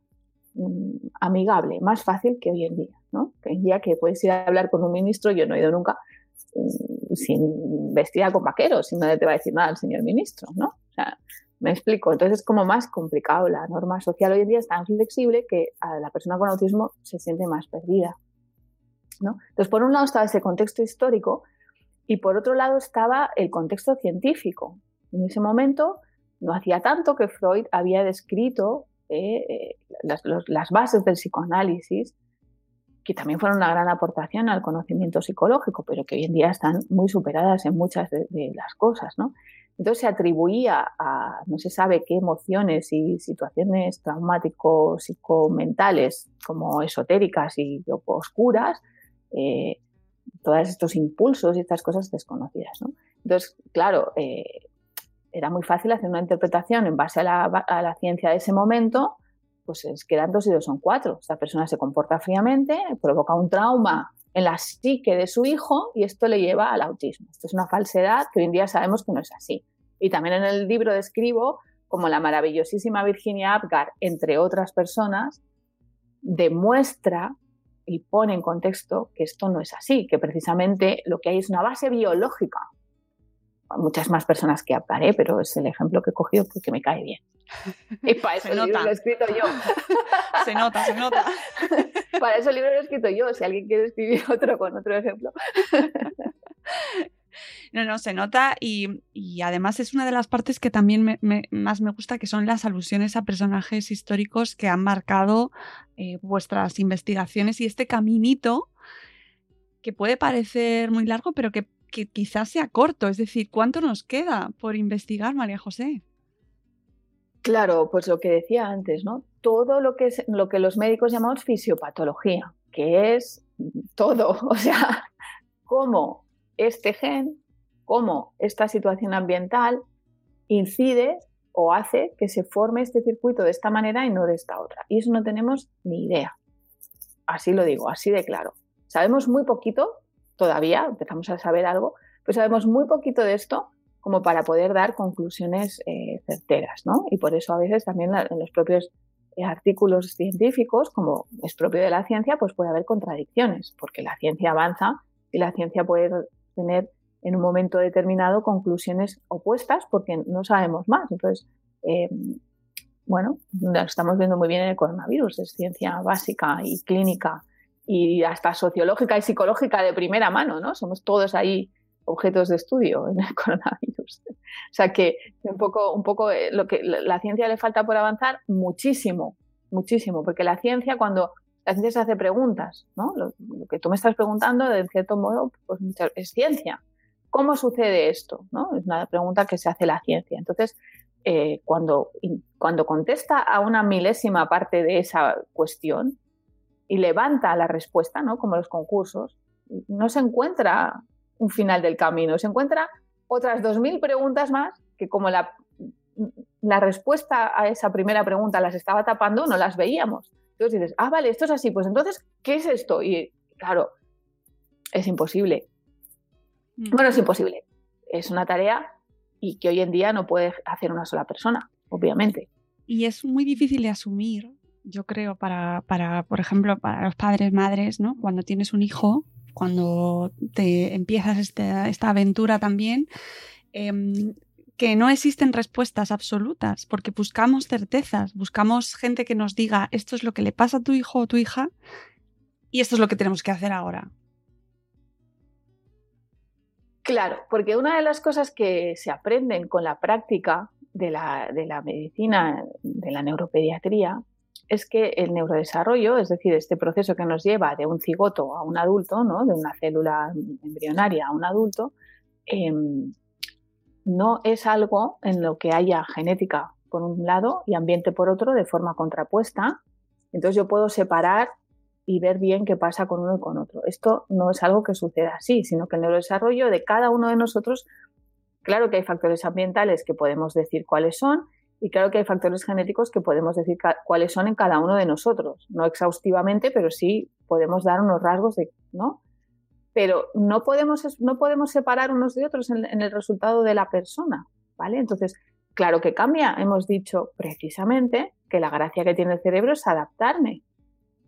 mm, amigable, más fácil que hoy en día, ¿no? Que en día que puedes ir a hablar con un ministro, yo no he ido nunca sin vestida con vaqueros, y nadie te va a decir nada al señor ministro, ¿no? O sea, me explico. Entonces es como más complicado. La norma social hoy en día es tan flexible que a la persona con autismo se siente más perdida. ¿no? Entonces, por un lado estaba ese contexto histórico y por otro lado estaba el contexto científico. En ese momento no hacía tanto que Freud había descrito eh, eh, las, bases del psicoanálisis, que también fueron una gran aportación al conocimiento psicológico, pero que hoy en día están muy superadas en muchas de, las cosas. ¿no? Entonces se atribuía a no se sabe qué emociones y situaciones traumáticos psicomentales como esotéricas y oscuras eh, todos estos impulsos y estas cosas desconocidas. ¿no? Entonces, claro, eh, era muy fácil hacer una interpretación en base a la, ciencia de ese momento, pues es que eran dos y dos son cuatro. Esta persona se comporta fríamente, provoca un trauma en la psique de su hijo y esto le lleva al autismo. Esto es una falsedad que hoy en día sabemos que no es así. Y también en el libro describo como la maravillosísima Virginia Apgar, entre otras personas, demuestra y pone en contexto que esto no es así, que precisamente lo que hay es una base biológica. muchas más personas que hablaré, pero es el ejemplo que he cogido porque me cae bien. Y para eso el libro lo he escrito yo. se nota, se nota. para eso el libro lo he escrito yo, si alguien quiere escribir otro con otro ejemplo. No, no, se nota y, además es una de las partes que también más me gusta, que son las alusiones a personajes históricos que han marcado eh, vuestras investigaciones y este caminito que puede parecer muy largo, pero que, quizás sea corto. Es decir, ¿cuánto nos queda por investigar, María José? Claro, pues lo que decía antes, ¿no? Todo lo que, es, lo que los médicos llamamos fisiopatología, que es todo, o sea, cómo este gen, cómo esta situación ambiental incide o hace que se forme este circuito de esta manera y no de esta otra. Y eso no tenemos ni idea. Así lo digo, así de claro. Sabemos muy poquito todavía, empezamos a saber algo, pero sabemos muy poquito de esto como para poder dar conclusiones eh, certeras, ¿no? Y por eso a veces también en los propios eh, artículos científicos, como es propio de la ciencia, pues puede haber contradicciones, porque la ciencia avanza y la ciencia puede tener en un momento determinado conclusiones opuestas porque no sabemos más. Entonces, eh, bueno, estamos viendo muy bien en el coronavirus, es ciencia básica y clínica y hasta sociológica y psicológica de primera mano, ¿no? Somos todos ahí objetos de estudio en el coronavirus. O sea que un poco, un poco eh, lo que la ciencia le falta por avanzar muchísimo, muchísimo, porque la ciencia cuando la ciencia se hace preguntas, ¿no? Lo, que tú me estás preguntando, de cierto modo, pues es ciencia. ¿Cómo sucede esto? ¿no? Es una pregunta que se hace la ciencia. Entonces, eh, cuando, cuando contesta a una milésima parte de esa cuestión y levanta la respuesta, ¿no? como los concursos, no se encuentra un final del camino, se encuentra otras 2.000 preguntas más que como la, la respuesta a esa primera pregunta las estaba tapando, no las veíamos. Entonces dices, ah, vale, esto es así, pues entonces, ¿qué es esto? Y claro, es imposible. Mm. Bueno, es imposible. Es una tarea y que hoy en día no puede hacer una sola persona, obviamente. Y es muy difícil de asumir, yo creo, para, para por ejemplo, para los padres, madres, ¿no? Cuando tienes un hijo, cuando te empiezas esta, aventura también, em, que no existen respuestas absolutas, porque buscamos certezas, buscamos gente que nos diga esto es lo que le pasa a tu hijo o tu hija y esto es lo que tenemos que hacer ahora. Claro, porque una de las cosas que se aprenden con la práctica de la, medicina, de la neuropediatría, es que el neurodesarrollo, es decir, este proceso que nos lleva de un cigoto a un adulto, ¿no? de una célula embrionaria a un adulto, em, no es algo en lo que haya genética por un lado y ambiente por otro de forma contrapuesta. Entonces yo puedo separar y ver bien qué pasa con uno y con otro. Esto no es algo que suceda así, sino que el neurodesarrollo de cada uno de nosotros, claro que hay factores ambientales que podemos decir cuáles son y claro que hay factores genéticos que podemos decir cuáles son en cada uno de nosotros. No exhaustivamente, pero sí podemos dar unos rasgos de, ¿no? Pero no podemos, no podemos separar unos de otros en, en el resultado de la persona, ¿vale? Entonces, claro que cambia. Hemos dicho precisamente que la gracia que tiene el cerebro es adaptarme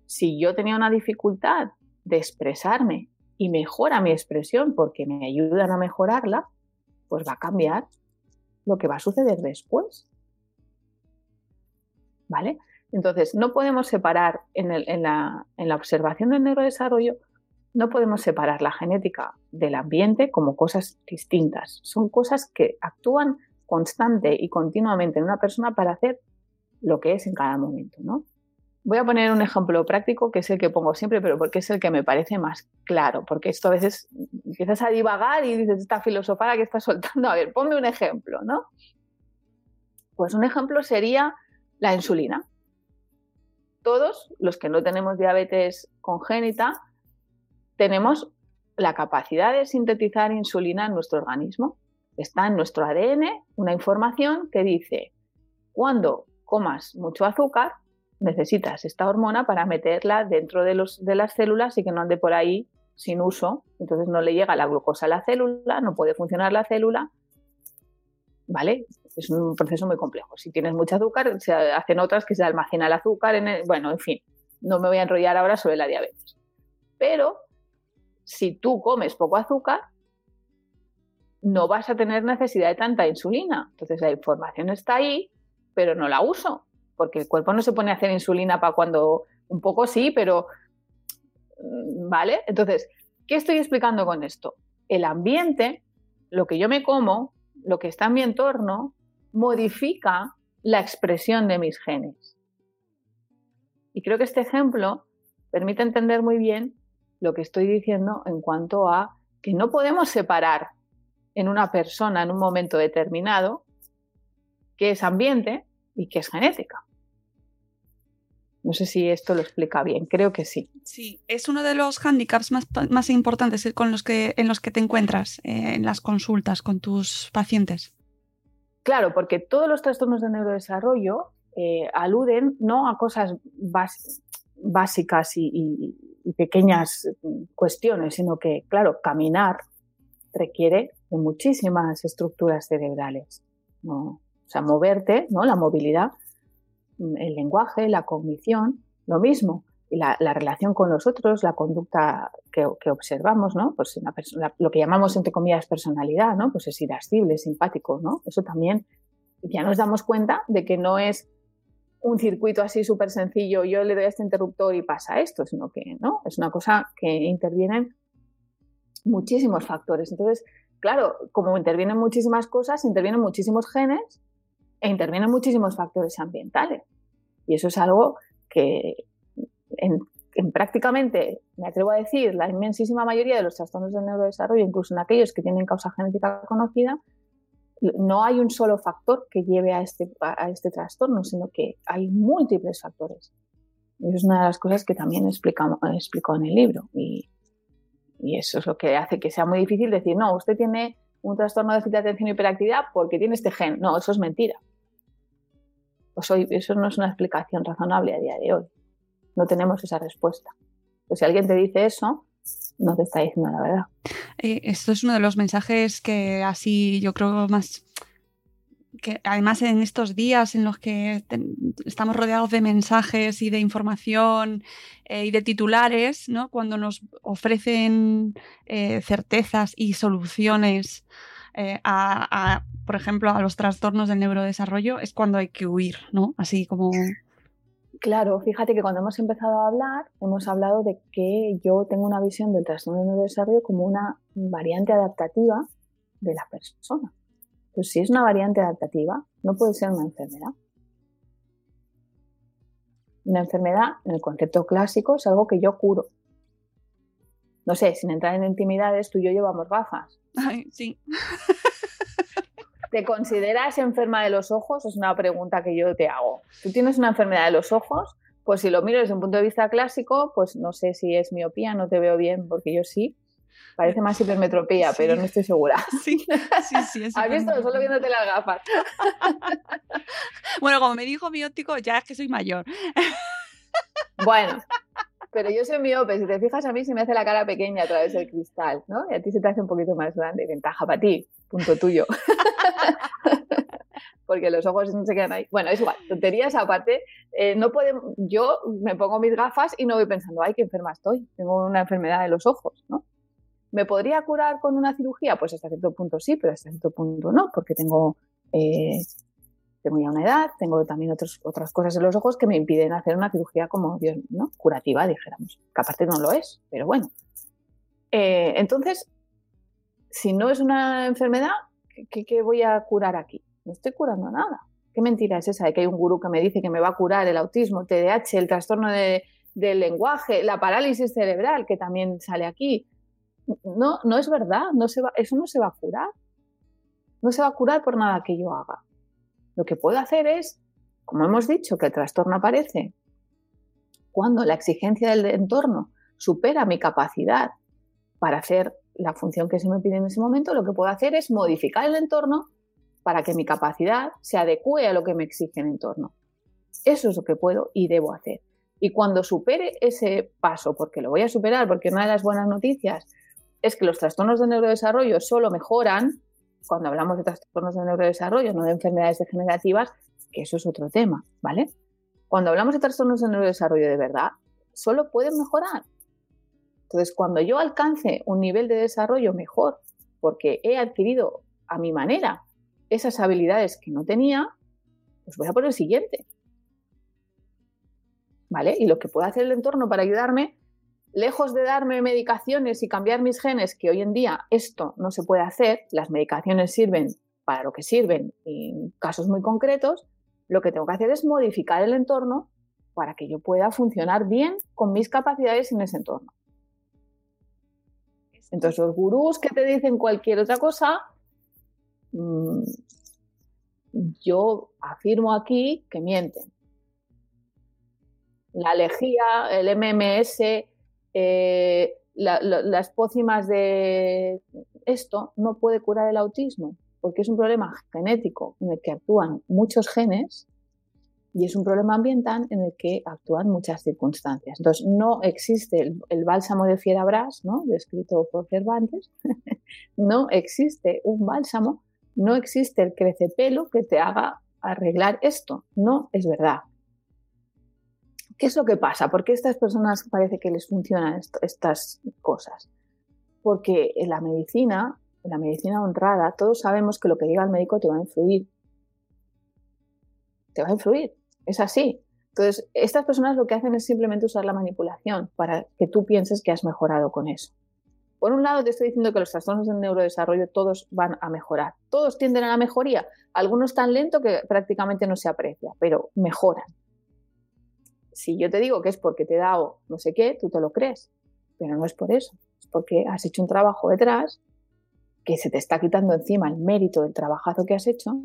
si yo tenía una dificultad de expresarme y mejora mi expresión porque me ayudan a mejorarla, pues va a cambiar lo que va a suceder después. ¿Vale? Entonces, no podemos separar en, la, observación del neurodesarrollo, no podemos separar la genética del ambiente como cosas distintas. Son cosas que actúan constante y continuamente en una persona para hacer lo que es en cada momento, ¿no? Voy a poner un ejemplo práctico que es el que pongo siempre, pero porque es el que me parece más claro, porque esto a veces empiezas a divagar y dices, esta filosofada que estás soltando, a ver, ponme un ejemplo, ¿no? Pues un ejemplo sería la insulina. Todos los que no tenemos diabetes congénita tenemos la capacidad de sintetizar insulina en nuestro organismo. Está en nuestro ADN una información que dice, cuando comas mucho azúcar, necesitas esta hormona para meterla dentro de, de las células y que no ande por ahí sin uso. Entonces no le llega la glucosa a la célula, no puede funcionar la célula. ¿Vale? Es un proceso muy complejo. Si tienes mucho azúcar, se hacen otras que se almacena el azúcar. En bueno, en fin, no me voy a enrollar ahora sobre la diabetes. Pero si tú comes poco azúcar, no vas a tener necesidad de tanta insulina. Entonces la información está ahí, pero no la uso porque el cuerpo no se pone a hacer insulina para cuando, un poco sí, pero, mm, ¿vale? Entonces, ¿qué estoy explicando con esto? El ambiente, lo que yo me como, lo que está en mi entorno, modifica la expresión de mis genes. Y creo que este ejemplo permite entender muy bien lo que estoy diciendo en cuanto a que no podemos separar en una persona en un momento determinado qué es ambiente y qué es genética. No sé si esto lo explica bien, creo que sí. Sí, es uno de los handicaps más, más importantes con los que, en los que te encuentras eh, en las consultas con tus pacientes. Claro, porque todos los trastornos de neurodesarrollo eh, aluden no a cosas básicas y, pequeñas cuestiones, sino que, claro, caminar requiere de muchísimas estructuras cerebrales. O sea, moverte, ¿no? La movilidad el lenguaje, la cognición, lo mismo. La, la relación con los otros, la conducta que, observamos, ¿no? Pues lo que llamamos entre comillas personalidad, ¿no? Pues es irascible, simpático, ¿no? Eso también ya nos damos cuenta de que no es un circuito así súper sencillo, yo le doy a este interruptor y pasa esto, sino que no, es una cosa que intervienen muchísimos factores. Entonces, claro, como intervienen muchísimas cosas, intervienen muchísimos genes e intervienen muchísimos factores ambientales. Y eso es algo que en, prácticamente, me atrevo a decir, la inmensísima mayoría de los trastornos del neurodesarrollo, incluso en aquellos que tienen causa genética conocida, no hay un solo factor que lleve a este, a este trastorno, sino que hay múltiples factores. Y es una de las cosas que también explicamos, explico en el libro. Y, eso es lo que hace que sea muy difícil decir, no, usted tiene un trastorno de déficit atención y hiperactividad porque tiene este gen. No, eso es mentira. Pues eso no es una explicación razonable a día de hoy. No tenemos esa respuesta. Pues si alguien te dice eso, no te está diciendo la verdad. Eh, esto es uno de los mensajes que así yo creo más que además en estos días en los que estamos rodeados de mensajes y de información eh, y de titulares, ¿no? cuando nos ofrecen eh, certezas y soluciones a, por ejemplo, a los trastornos del neurodesarrollo, es cuando hay que huir, ¿no? Así como... Claro, fíjate que cuando hemos empezado a hablar, hemos hablado de que yo tengo una visión del trastorno del neurodesarrollo como una variante adaptativa de la persona. Pues si es una variante adaptativa, no puede ser una enfermedad. Una enfermedad, en el concepto clásico, es algo que yo curo. No sé, sin entrar en intimidades, tú y yo llevamos gafas. Ay, sí. ¿Te consideras enferma de los ojos? Es una pregunta que yo te hago. ¿Tú tienes una enfermedad de los ojos? Pues si lo miro desde un punto de vista clásico, pues no sé si es miopía, no te veo bien, porque yo sí. Parece más hipermetropía, pero no estoy segura. Sí, sí, sí. Es ¿Has visto? Solo viéndote las gafas. bueno, como me dijo mi óptico, ya es que soy mayor. bueno, pero yo soy miope. Si te fijas, a mí se me hace la cara pequeña a través del cristal, ¿no? Y a ti se te hace un poquito más grande. Ventaja para ti, punto tuyo. Porque los ojos no se quedan ahí. Bueno, es igual, tonterías aparte. Eh, no podemos, yo me pongo mis gafas y no voy pensando, ay, qué enferma estoy. Tengo una enfermedad de los ojos, ¿no? ¿Me podría curar con una cirugía? Pues hasta cierto punto sí, pero hasta cierto punto no, porque tengo, eh, tengo ya una edad, tengo también otros, otras cosas en los ojos que me impiden hacer una cirugía como Dios, ¿no? Curativa, dijéramos. Que aparte no lo es, pero bueno. Eh, entonces, si no es una enfermedad, ¿qué, voy a curar aquí? No estoy curando nada. ¿Qué mentira es esa de que hay un gurú que me dice que me va a curar el autismo, el TDAH, el trastorno del lenguaje, la parálisis cerebral, que también sale aquí? No, no es verdad, no se va, eso no se va a curar. No se va a curar por nada que yo haga. Lo que puedo hacer es, como hemos dicho, que el trastorno aparece cuando la exigencia del entorno supera mi capacidad para hacer la función que se me pide en ese momento, lo que puedo hacer es modificar el entorno para que mi capacidad se adecue a lo que me exige el entorno. Eso es lo que puedo y debo hacer. Y cuando supere ese paso, porque lo voy a superar, porque una de las buenas noticias es que los trastornos de neurodesarrollo solo mejoran cuando hablamos de trastornos de neurodesarrollo, no de enfermedades degenerativas, que eso es otro tema, ¿vale? Cuando hablamos de trastornos de neurodesarrollo de verdad, solo pueden mejorar. Entonces, cuando yo alcance un nivel de desarrollo mejor, porque he adquirido a mi manera esas habilidades que no tenía, pues voy a por el siguiente. ¿Vale? Y lo que puede hacer el entorno para ayudarme lejos de darme medicaciones y cambiar mis genes, que hoy en día esto no se puede hacer, las medicaciones sirven para lo que sirven en casos muy concretos, lo que tengo que hacer es modificar el entorno para que yo pueda funcionar bien con mis capacidades en ese entorno. Entonces, los gurús que te dicen cualquier otra cosa, mm, yo afirmo aquí que mienten. La lejía, el MMS, eh, las pócimas de esto no puede curar el autismo, porque es un problema genético en el que actúan muchos genes y es un problema ambiental en el que actúan muchas circunstancias. Entonces, no existe el, bálsamo de Fierabras, ¿no? descrito por Cervantes, no existe un bálsamo, no existe el crecepelo que te haga arreglar esto. No es verdad. ¿Qué es lo que pasa? ¿Por qué a estas personas parece que les funcionan estas cosas? Porque en la medicina, en la medicina honrada, todos sabemos que lo que diga el médico te va a influir. Te va a influir. Es así. Entonces, estas personas lo que hacen es simplemente usar la manipulación para que tú pienses que has mejorado con eso. Por un lado, te estoy diciendo que los trastornos del neurodesarrollo todos van a mejorar. Todos tienden a la mejoría. Algunos tan lento que prácticamente no se aprecia, pero mejoran si yo te digo que es porque te he dado no sé qué, tú te lo crees, pero no es por eso, es porque has hecho un trabajo detrás que se te está quitando encima el mérito del trabajazo que has hecho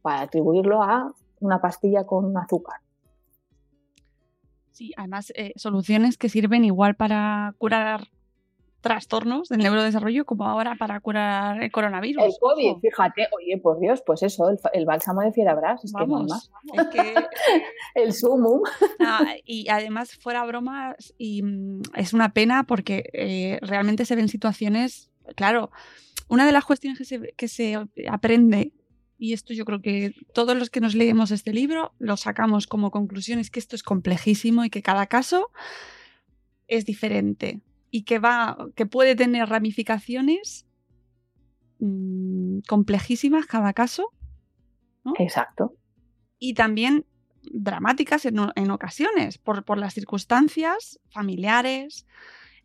para atribuirlo a una pastilla con azúcar. Sí, además, eh, soluciones que sirven igual para curar trastornos del neurodesarrollo como ahora para curar el coronavirus. El COVID, fíjate, oye, por Dios, pues eso, el, bálsamo de Fierabras, es que más. Es que, el sumum. y además, fuera bromas, y mm, es una pena porque eh, realmente se ven situaciones, claro, una de las cuestiones que se, que se aprende y esto yo creo que todos los que nos leemos este libro lo sacamos como conclusión, es que esto es complejísimo y que cada caso es diferente y que va, que puede tener ramificaciones mm, complejísimas cada caso. Exacto. Y también dramáticas en, ocasiones, por, las circunstancias familiares,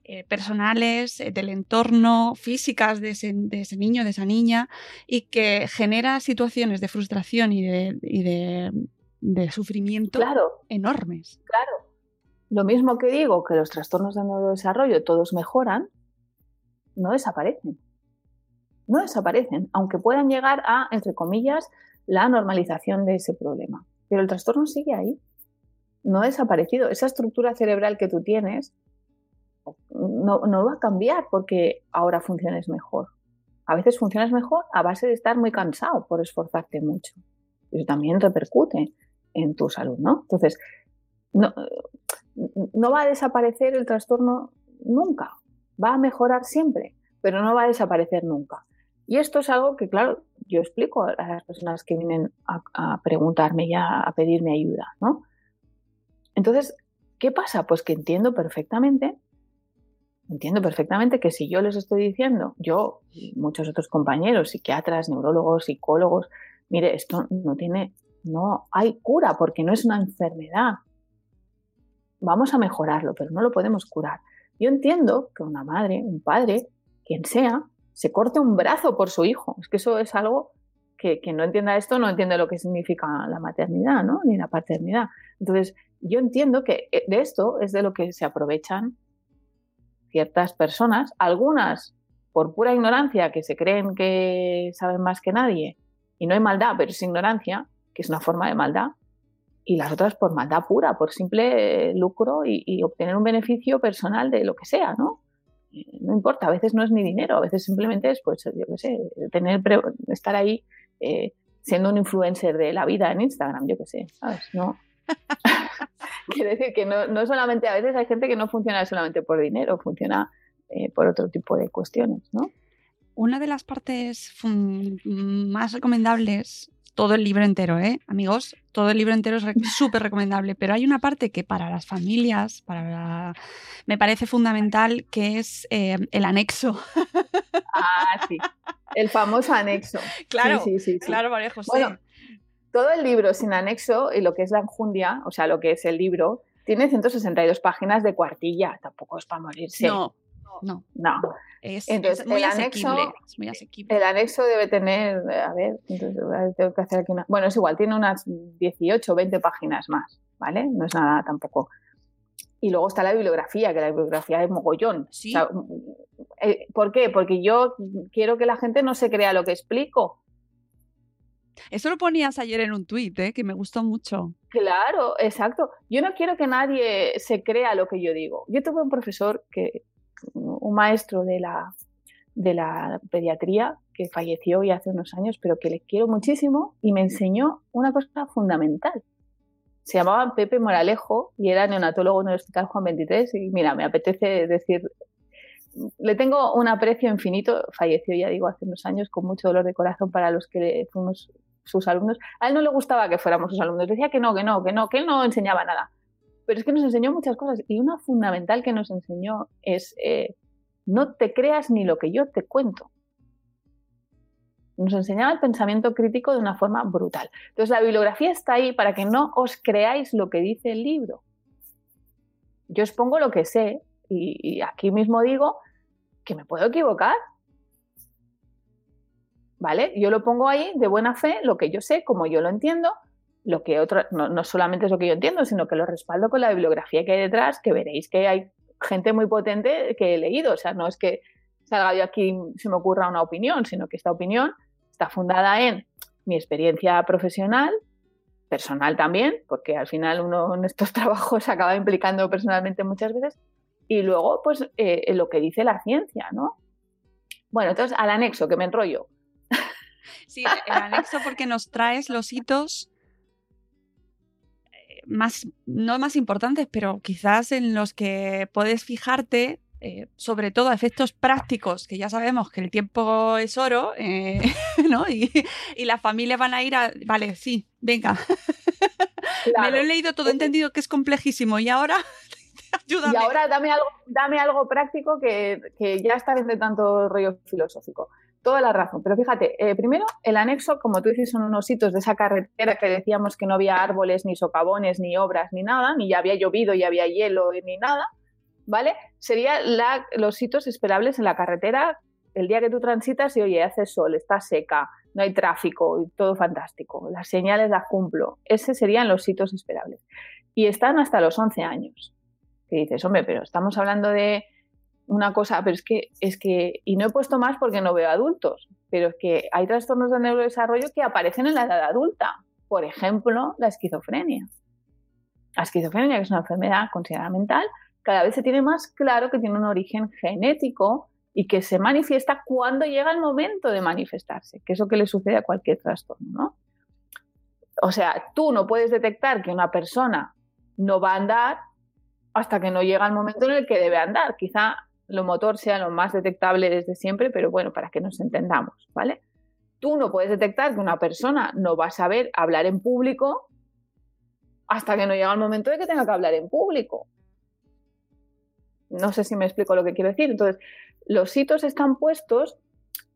eh, personales, eh, del entorno, físicas de ese, niño, de esa niña, y que genera situaciones de frustración y de, de sufrimiento Claro, enormes. claro. Lo mismo que digo que los trastornos de neurodesarrollo todos mejoran, no desaparecen. No desaparecen, aunque puedan llegar a, entre comillas, la normalización de ese problema. Pero el trastorno sigue ahí. No ha desaparecido. Esa estructura cerebral que tú tienes no, va a cambiar porque ahora funciones mejor. A veces funcionas mejor a base de estar muy cansado por esforzarte mucho. Eso también repercute en tu salud, ¿no? Entonces, no, no va a desaparecer el trastorno nunca. Va a mejorar siempre, pero no va a desaparecer nunca. Y esto es algo que, claro, yo explico a las personas que vienen a, a preguntarme y a, a pedirme ayuda, ¿no? Entonces, ¿qué pasa? Pues que entiendo perfectamente, entiendo perfectamente que si yo les estoy diciendo, yo y muchos otros compañeros, psiquiatras, neurólogos, psicólogos, mire, esto no tiene, no hay cura porque no es una enfermedad. Vamos a mejorarlo, pero no lo podemos curar. Yo entiendo que una madre, un padre, quien sea, se corte un brazo por su hijo. Es que eso es algo que quien no entienda esto no entiende lo que significa la maternidad, ¿no? Ni la paternidad. Entonces, yo entiendo que eh, de esto es de lo que se aprovechan ciertas personas, algunas por pura ignorancia, que se creen que saben más que nadie, y no hay maldad, pero es ignorancia, que es una forma de maldad, y las otras por maldad pura, por simple lucro y, obtener un beneficio personal de lo que sea, ¿no? Eh, No importa, a veces no es ni dinero, a veces simplemente es, pues, yo qué sé, tener, estar ahí eh, siendo un influencer de la vida en Instagram, yo qué sé, ¿sabes? No. Quiero decir que no, no solamente, a veces hay gente que no funciona solamente por dinero, funciona eh, por otro tipo de cuestiones, ¿no? Una de las partes más recomendables, todo el libro entero, ¿eh? Amigos, todo el libro entero es re- súper recomendable, pero hay una parte que para las familias, para la- me parece fundamental, que es eh, el anexo. Ah, sí. El famoso anexo. Claro, Sí, sí, sí, sí. Claro, María José. Bueno, todo el libro sin anexo y lo que es la enjundia, o sea, lo que es el libro, tiene 162 páginas de cuartilla. Tampoco es para morirse. no, no, No. es, Entonces, es muy el anexo- asequible. Es muy asequible. El anexo debe tener, a ver, entonces, tengo que hacer aquí una. Bueno, es igual, tiene unas 18 o 20 páginas más, ¿vale? No es nada tampoco. Y luego está la bibliografía, que la bibliografía es mogollón. Sí. O sea, eh, ¿Por qué? Porque yo quiero que la gente no se crea lo que explico. Eso lo ponías ayer en un tuit, ¿eh? que me gustó mucho. Claro, exacto. Yo no quiero que nadie se crea lo que yo digo. Yo tuve un profesor un maestro de la, de la pediatría que falleció ya hace unos años, pero que le quiero muchísimo y me enseñó una cosa fundamental. Se llamaba Pepe Moralejo y era neonatólogo en el Hospital Juan 23 y mira, me apetece decir, le tengo un aprecio infinito, falleció ya digo hace unos años con mucho dolor de corazón para los que fuimos sus alumnos. A él no le gustaba que fuéramos sus alumnos, decía que no, que no, que no, que él no enseñaba nada. Pero es que nos enseñó muchas cosas y una fundamental que nos enseñó es eh, no te creas ni lo que yo te cuento. Nos enseñaba el pensamiento crítico de una forma brutal. Entonces la bibliografía está ahí para que no os creáis lo que dice el libro. Yo os pongo lo que sé y aquí mismo digo que me puedo equivocar. ¿Vale? Yo lo pongo ahí de buena fe, lo que yo sé, como yo lo entiendo, lo que otro, no, no solamente es lo que yo entiendo, sino que lo respaldo con la bibliografía que hay detrás, que veréis que hay gente muy potente que he leído. O sea, no es que salga yo aquí se me ocurra una opinión, sino que esta opinión está fundada en mi experiencia profesional, personal también, porque al final uno en estos trabajos se acaba implicando personalmente muchas veces, y luego, pues, eh, lo que dice la ciencia, ¿no? Bueno, entonces, al anexo, que me enrollo. Sí, el anexo porque nos traes los hitos eh, más, no más importantes, pero quizás en los que puedes fijarte, eh, sobre todo a efectos prácticos, que ya sabemos que el tiempo es oro, eh, ¿no? Y, y las familias van a ir a, vale, sí, venga, me lo he leído todo, he entendido que es complejísimo y ahora, ayúdame. Y ahora dame algo, dame algo práctico que, que ya está de tanto rollo filosófico. Toda la razón. Pero fíjate, eh, primero, el anexo, como tú dices, son unos hitos de esa carretera que decíamos que no había árboles, ni socavones, ni obras, ni nada, ni ya había llovido, y había hielo, ni nada, ¿vale? Serían los hitos esperables en la carretera el día que tú transitas y oye, hace sol, está seca, no hay tráfico, todo fantástico, las señales las cumplo. Ese serían los hitos esperables. Y están hasta los 11 años. Que dices, hombre, pero estamos hablando de una cosa, pero es que, es que, y no he puesto más porque no veo adultos, pero es que hay trastornos de neurodesarrollo que aparecen en la edad adulta. Por ejemplo, la esquizofrenia. La esquizofrenia, que es una enfermedad considerada mental, cada vez se tiene más claro que tiene un origen genético y que se manifiesta cuando llega el momento de manifestarse, que es lo que le sucede a cualquier trastorno, ¿no? O sea, tú no puedes detectar que una persona no va a andar hasta que no llega el momento en el que debe andar. Quizá lo motor sea lo más detectable desde siempre, pero bueno, para que nos entendamos, ¿vale? Tú no puedes detectar que una persona no va a saber hablar en público hasta que no llega el momento de que tenga que hablar en público. No sé si me explico lo que quiero decir. Entonces, los hitos están puestos.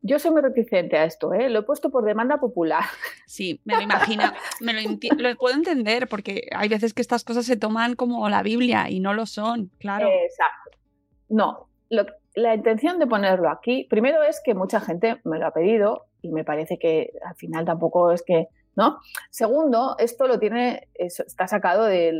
Yo soy muy reticente a esto, ¿eh? lo he puesto por demanda popular. Sí, me lo imagino, me lo, puedo entender porque hay veces que estas cosas se toman como la Biblia y no lo son, claro. Exacto. No, la intención de ponerlo aquí, primero es que mucha gente me lo ha pedido y me parece que al final tampoco es que ¿no? Segundo, esto lo tiene, está sacado de,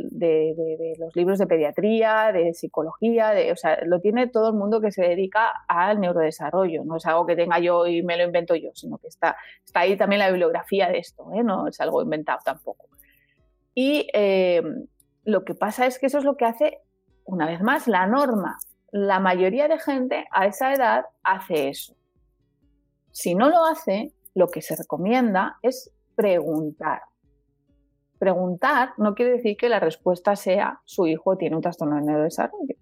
los libros de pediatría, de psicología, o sea, lo tiene todo el mundo que se dedica al neurodesarrollo. No es algo que tenga yo y me lo invento yo, sino que está, está ahí también la bibliografía de esto, ¿eh? no es algo inventado tampoco. Y eh, lo que pasa es que eso es lo que hace, una vez más, la norma. La mayoría de gente a esa edad hace eso. Si no lo hace, lo que se recomienda es preguntar. Preguntar no quiere decir que la respuesta sea su hijo tiene un trastorno de neurodesarrollo.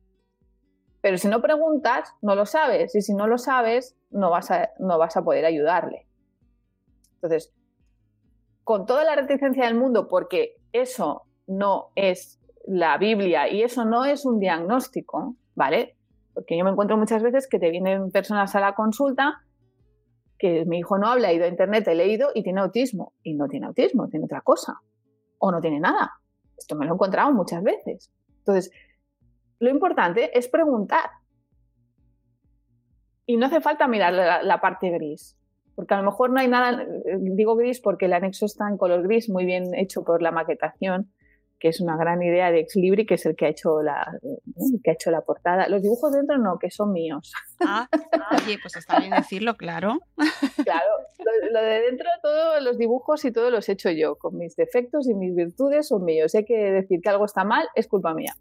Pero si no preguntas, no lo sabes. Y si no lo sabes, no vas a, no vas a poder ayudarle. Entonces, con toda la reticencia del mundo, porque eso no es la Biblia y eso no es un diagnóstico, ¿vale? Porque yo me encuentro muchas veces que te vienen personas a la consulta que mi hijo no habla, he ido a internet, he leído y tiene autismo. Y no tiene autismo, tiene otra cosa. O no tiene nada. Esto me lo he encontrado muchas veces. Entonces, lo importante es preguntar. Y no hace falta mirar la, la, parte gris, porque a lo mejor no hay nada, digo gris porque el anexo está en color gris, muy bien hecho por la maquetación, que es una gran idea de Ex Libri, que es el que ha hecho la, que ha hecho la portada. Los dibujos dentro no, que son míos. Ah, oye, pues está bien decirlo, claro. Claro, lo, de dentro, todos los dibujos y todo los he hecho yo, con mis defectos y mis virtudes son míos. Hay que decir que algo está mal, es culpa mía.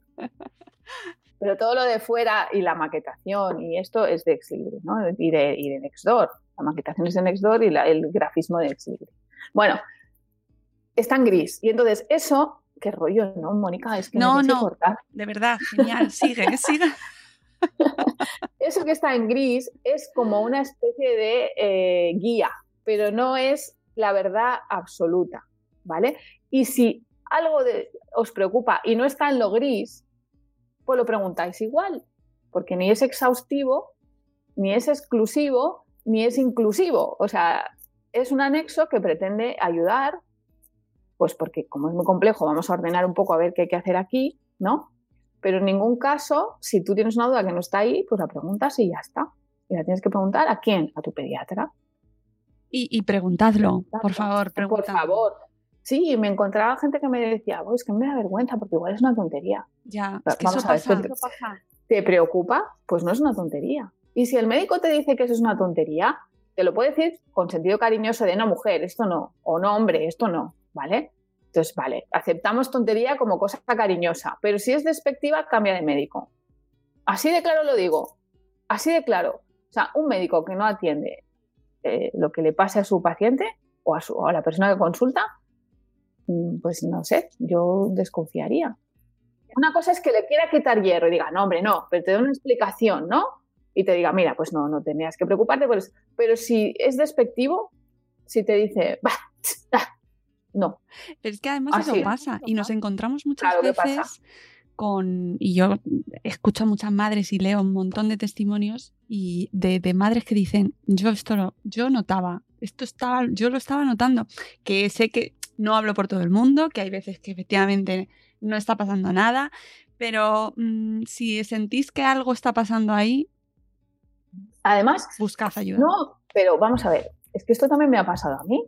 Pero todo lo de fuera y la maquetación y esto es de Ex Libri, ¿no? Y de, y de Nextdoor. La maquetación es de Nextdoor y el grafismo de Ex Libri. Bueno, está en gris. Y entonces eso qué rollo, ¿no, Mónica? Es que no, no, de verdad, genial, sigue, sigue. Eso que está en gris es como una especie de eh, guía, pero no es la verdad absoluta, ¿vale? Y si algo os preocupa y no está en lo gris, pues lo preguntáis igual, porque ni es exhaustivo, ni es exclusivo, ni es inclusivo. O sea, es un anexo que pretende ayudar pues porque como es muy complejo, vamos a ordenar un poco a ver qué hay que hacer aquí, ¿no? Pero en ningún caso, si tú tienes una duda que no está ahí, pues la preguntas y ya está. Y la tienes que preguntar a quién, a tu pediatra. Y, preguntadlo, por favor, Por favor. Sí, me encontraba gente que me decía, es que me da vergüenza porque igual es una tontería. Ya, es que eso, pasa. ¿Te preocupa? Pues no es una tontería. Y si el médico te dice que eso es una tontería, te lo puede decir con sentido cariñoso de no mujer, esto no, o no hombre, esto no. ¿Vale? Entonces, vale, aceptamos tontería como cosa cariñosa, pero si es despectiva, cambia de médico. Así de claro lo digo, así de claro. O sea, un médico que no atiende eh, lo que le pase a su paciente o a, su, a la persona que consulta, mm, pues no sé, yo desconfiaría. Una cosa es que le quiera quitar hierro y diga, no, hombre, no, pero te doy una explicación, ¿no? Y te diga, mira, pues no, no tenías que preocuparte, pues, pero si es despectivo, si te dice, bah, no. Pero es que además eso pasa y nos encontramos muchas veces con, y yo escucho a muchas madres y leo un montón de testimonios y de, madres que dicen, yo esto lo, yo notaba, esto estaba, yo lo estaba notando, que sé que no hablo por todo el mundo, que hay veces que efectivamente no está pasando nada, pero mm, si sentís que algo está pasando ahí, Además, buscad ayuda. No, pero vamos a ver, es que esto también me ha pasado a mí.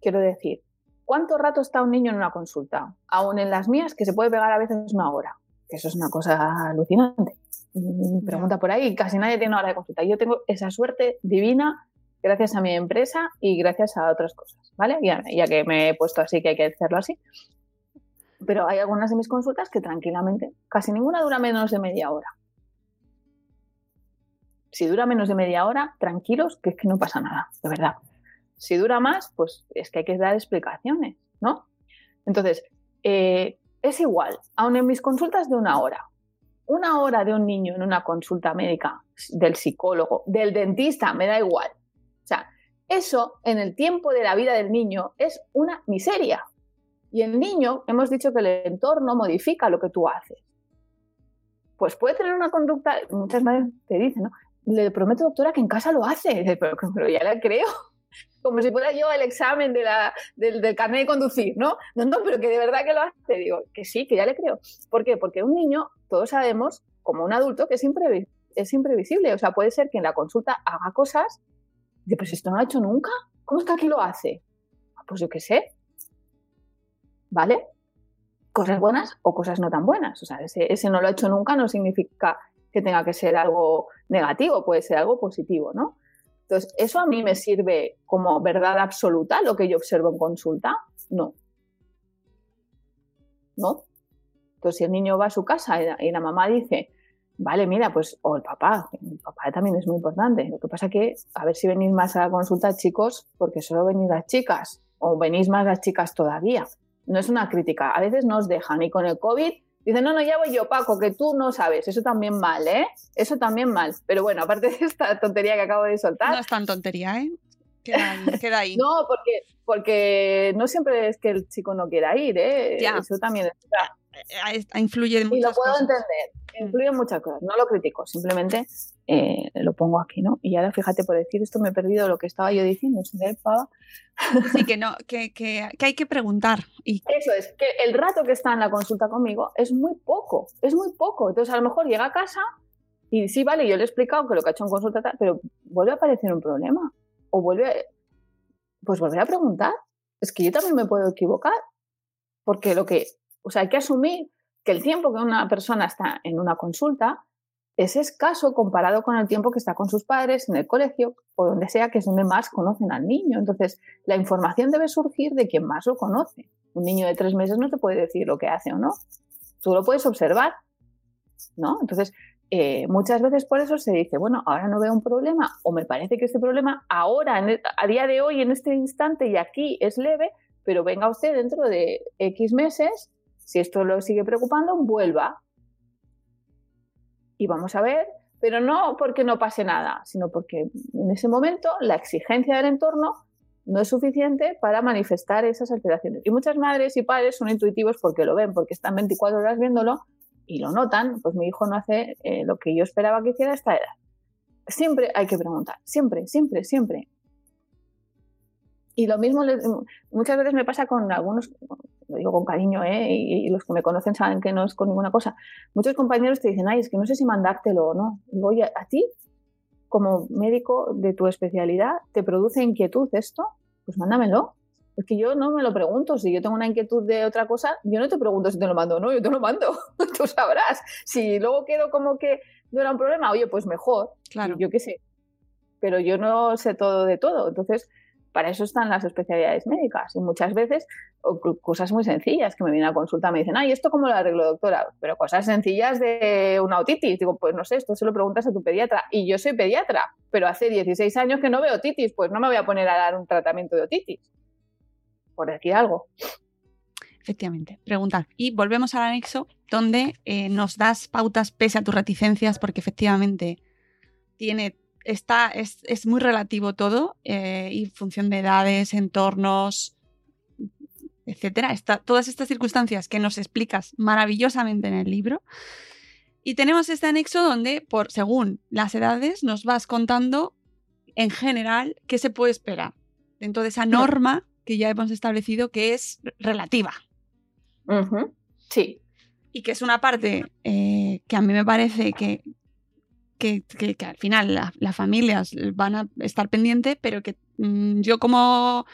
Quiero decir, ¿cuánto rato está un niño en una consulta? Aún en las mías, que se puede pegar a veces una hora, que eso es una cosa alucinante. Mm, Pregunta por ahí, casi nadie tiene una hora de consulta. Yo tengo esa suerte divina gracias a mi empresa y gracias a otras cosas, ¿vale? Ya, ya que me he puesto así que hay que hacerlo así. Pero hay algunas de mis consultas que tranquilamente, casi ninguna dura menos de media hora. Si dura menos de media hora, tranquilos, que es que no pasa nada, de verdad. Si dura más, pues es que hay que dar explicaciones, ¿no? Entonces, eh, es igual, aun en mis consultas de una hora. Una hora de un niño en una consulta médica, del psicólogo, del dentista, me da igual. O sea, eso en el tiempo de la vida del niño es una miseria. Y el niño, hemos dicho que el entorno modifica lo que tú haces. Pues puede tener una conducta, muchas veces te dicen, ¿no? Le prometo, doctora, que en casa lo hace. Pero ya la creo. Como si fuera yo el examen de la, del, carnet de conducir, ¿no? No, no, pero que de verdad que lo hace. Digo, que sí, que ya le creo. ¿Por qué? Porque un niño, todos sabemos, como un adulto, que es, es imprevisible. O sea, puede ser que en la consulta haga cosas de, pues esto no lo ha hecho nunca. ¿Cómo es que aquí lo hace? Pues yo qué sé, ¿vale? Cosas buenas o cosas no tan buenas. O sea, ese, ese, no lo ha hecho nunca no significa que tenga que ser algo negativo, puede ser algo positivo, ¿no? Entonces, ¿eso a mí me sirve como verdad absoluta lo que yo observo en consulta? No. ¿No? Entonces, si el niño va a su casa y la, mamá dice, vale, mira, pues, o el papá, el papá también es muy importante. Lo que pasa que, a ver si venís más a la consulta, chicos, porque solo venís las chicas, o venís más las chicas todavía no es una crítica. A veces nos dejan y con el COVID dicen, no, no, ya voy yo, Paco, que tú no sabes. Eso también mal, ¿eh? Eso también mal. Pero bueno, aparte de esta tontería que acabo de soltar. No es tan tontería, ¿eh? Queda ahí. Queda ahí. no, porque, porque no siempre es que el chico no quiera ir, ¿eh? Ya. Eso también es. Influye en muchas Y lo puedo cosas. entender. Influye en muchas cosas. No lo critico, simplemente eh, lo pongo aquí, ¿no? Y ahora fíjate, por decir esto me he perdido lo que estaba yo diciendo. ¿sí? Pava. Sí, que, no, que, que, que, hay que preguntar. Y... Eso es, que el rato que está en la consulta conmigo es muy poco, es muy poco. Entonces, a lo mejor llega a casa y sí, vale, yo le he explicado que lo que ha hecho en consulta, pero vuelve a aparecer un problema. O vuelve, a, pues volver a preguntar. Es que yo también me puedo equivocar. Porque lo que, o sea, hay que asumir que el tiempo que una persona está en una consulta es escaso comparado con el tiempo que está con sus padres en el colegio o donde sea, que es donde más conocen al niño. Entonces, la información debe surgir de quien más lo conoce. Un niño de tres meses no te puede decir lo que hace o no. Tú lo puedes observar, ¿no? Entonces, eh, muchas veces por eso se dice, bueno, ahora no veo un problema o me parece que este problema ahora, el, a día de hoy, en este instante y aquí es leve, pero venga usted dentro de X meses, si esto lo sigue preocupando, vuelva y vamos a ver, pero no porque no pase nada, sino porque en ese momento la exigencia del entorno no es suficiente para manifestar esas alteraciones. Y muchas madres y padres son intuitivos porque lo ven, porque están 24 horas viéndolo y lo notan, pues mi hijo no hace eh, lo que yo esperaba que hiciera a esta edad. Siempre hay que preguntar, siempre, siempre, siempre. Y lo mismo muchas veces me pasa con algunos, lo digo con cariño, ¿eh? y, y, los que me conocen saben que no es con ninguna cosa. Muchos compañeros te dicen, ay, es que no sé si mandártelo o no. Digo, oye, ¿a ti, como médico de tu especialidad, te produce inquietud esto? Pues mándamelo. Es que yo no me lo pregunto. Si yo tengo una inquietud de otra cosa, yo no te pregunto si te lo mando o no, yo te lo mando. Tú sabrás. Si luego quedo como que no era un problema, oye, pues mejor. Claro. Yo qué sé. Pero yo no sé todo de todo. Entonces, para eso están las especialidades médicas. Y muchas veces, cosas muy sencillas que me vienen a consulta, me dicen, ay, ¿esto cómo lo arreglo, doctora? Pero cosas sencillas de una otitis. Digo, pues no sé, esto se lo preguntas a tu pediatra. Y yo soy pediatra, pero hace 16 años que no veo otitis, pues no me voy a poner a dar un tratamiento de otitis. Por decir algo. Efectivamente, preguntar. Y volvemos al anexo donde eh, nos das pautas pese a tus reticencias, porque efectivamente tiene está, es, es, muy relativo todo, eh, y función de edades, entornos, etcétera. Está, todas estas circunstancias que nos explicas maravillosamente en el libro. Y tenemos este anexo donde, por, según las edades, nos vas contando en general qué se puede esperar dentro de esa norma que ya hemos establecido que es relativa. Uh -huh. Sí. Y que es una parte eh, que a mí me parece que que, al final las familias van a estar pendientes, pero que mm, yo como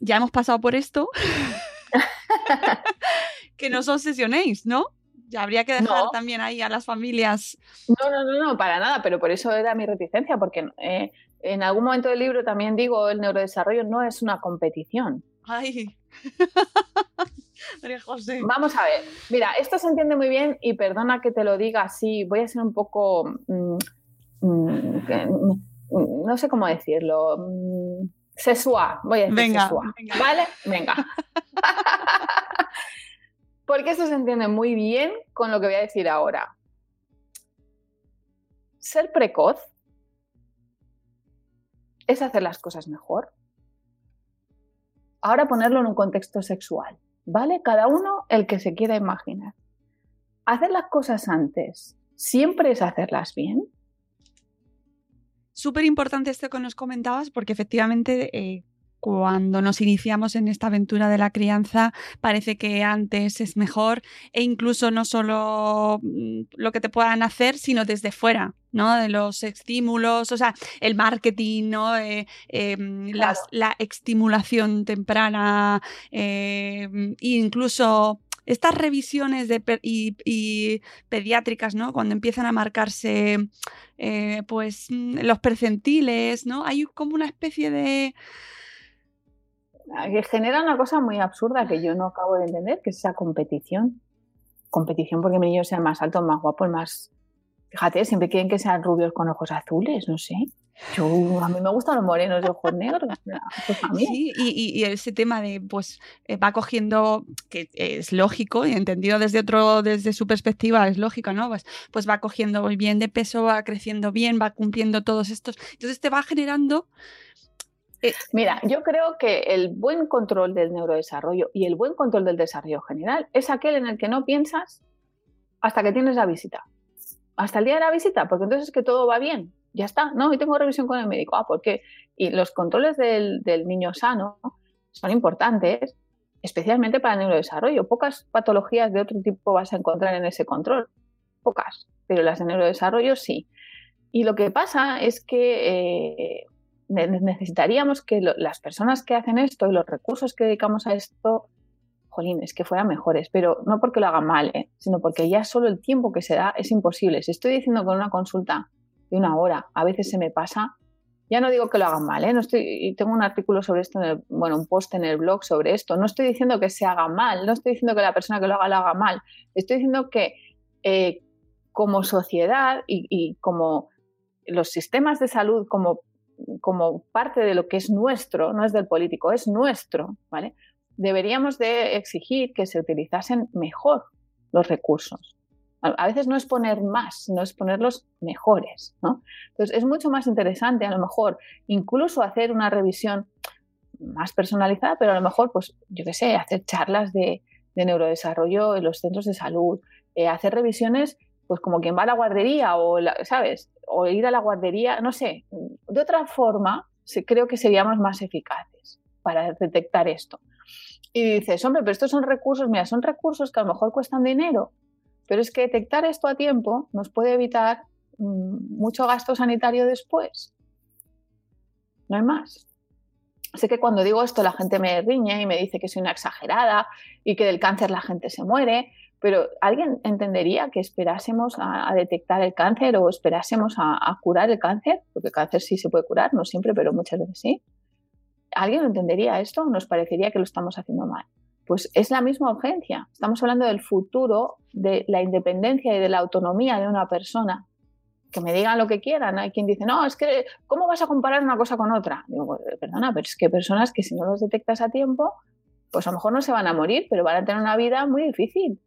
ya hemos pasado por esto, que no os obsesionéis, ¿no? Ya habría que dejar también ahí a las familias. No, no, no, no, para nada, pero por eso era mi reticencia, porque eh, en algún momento del libro también digo, el neurodesarrollo no es una competición. Ay. María José. Vamos a ver, mira, esto se entiende muy bien y perdona que te lo diga así, voy a ser un poco, mm, mm, mm, no sé cómo decirlo, sexual, voy a decir venga, ¿vale? Venga. Porque esto se entiende muy bien con lo que voy a decir ahora. Ser precoz es hacer las cosas mejor. Ahora ponerlo en un contexto sexual, ¿vale? Cada uno el que se quiera imaginar. Hacer las cosas antes siempre es hacerlas bien. Súper importante esto que nos comentabas porque efectivamente eh, cuando nos iniciamos en esta aventura de la crianza, parece que antes es mejor e incluso no solo mm, lo que te puedan hacer, sino desde fuera, ¿no? De los estímulos, o sea, el marketing, ¿no? Eh, em, la estimulación temprana, eh, incluso estas revisiones de y, pediátricas, ¿no? Cuando empiezan a marcarse eh, pues mm, los percentiles, ¿no? Hay como una especie de genera una cosa muy absurda que yo no acabo de entender, que es esa competición. Competición porque mi niño sea más alto, más guapo, más... Fíjate, siempre quieren que sean rubios con ojos azules, no sé. Yo, a mí me gustan los morenos de ojos negros. Pues sí, y, ese tema de, pues, eh, va cogiendo, que es lógico y entendido desde otro, desde su perspectiva, es lógico, ¿no? Pues, pues va cogiendo bien de peso, va creciendo bien, va cumpliendo todos estos. Entonces te va generando mira, yo creo que el buen control del neurodesarrollo y el buen control del desarrollo general es aquel en el que no piensas hasta que tienes la visita. Hasta el día de la visita, porque entonces es que todo va bien. Ya está, no, y tengo revisión con el médico. Ah, ¿por qué? Y los controles del, del niño sano son importantes, especialmente para el neurodesarrollo. Pocas patologías de otro tipo vas a encontrar en ese control. Pocas, pero las de neurodesarrollo sí. Y lo que pasa es que eh, necesitaríamos que las personas que hacen esto y los recursos que dedicamos a esto, jolines, que fueran mejores, pero no porque lo hagan mal, ¿eh? sino porque ya solo el tiempo que se da es imposible. Si estoy diciendo con una consulta de una hora, a veces se me pasa, ya no digo que lo hagan mal, ¿eh? no estoy, tengo un artículo sobre esto, en bueno, un post en el blog sobre esto, no estoy diciendo que se haga mal, no estoy diciendo que la persona que lo haga lo haga mal, estoy diciendo que eh, como sociedad y, y como los sistemas de salud como como parte de lo que es nuestro, no es del político, es nuestro, ¿vale? Deberíamos de exigir que se utilizasen mejor los recursos. A veces no es poner más, no es ponerlos mejores, ¿no? Entonces es mucho más interesante a lo mejor incluso hacer una revisión más personalizada, pero a lo mejor, pues, yo qué sé, hacer charlas de, neurodesarrollo en los centros de salud, eh, hacer revisiones pues como quien va a la guardería o, ¿sabes? O ir a la guardería, no sé. De otra forma, creo que seríamos más eficaces para detectar esto. Y dices, hombre, pero estos son recursos, mira, son recursos que a lo mejor cuestan dinero, pero es que detectar esto a tiempo nos puede evitar mm, mucho gasto sanitario después. No hay más. Sé que cuando digo esto la gente me riñe y me dice que soy una exagerada y que del cáncer la gente se muere, pero ¿alguien entendería que esperásemos a, detectar el cáncer o esperásemos a, curar el cáncer? Porque el cáncer sí se puede curar, no siempre, pero muchas veces sí. ¿Alguien entendería esto? ¿Nos parecería que lo estamos haciendo mal? Pues es la misma urgencia. Estamos hablando del futuro, de la independencia y de la autonomía de una persona. Que me digan lo que quieran. Hay quien dice, no, es que, ¿cómo vas a comparar una cosa con otra? Digo, pues, perdona, pero es que personas que si no los detectas a tiempo, pues a lo mejor no se van a morir, pero van a tener una vida muy difícil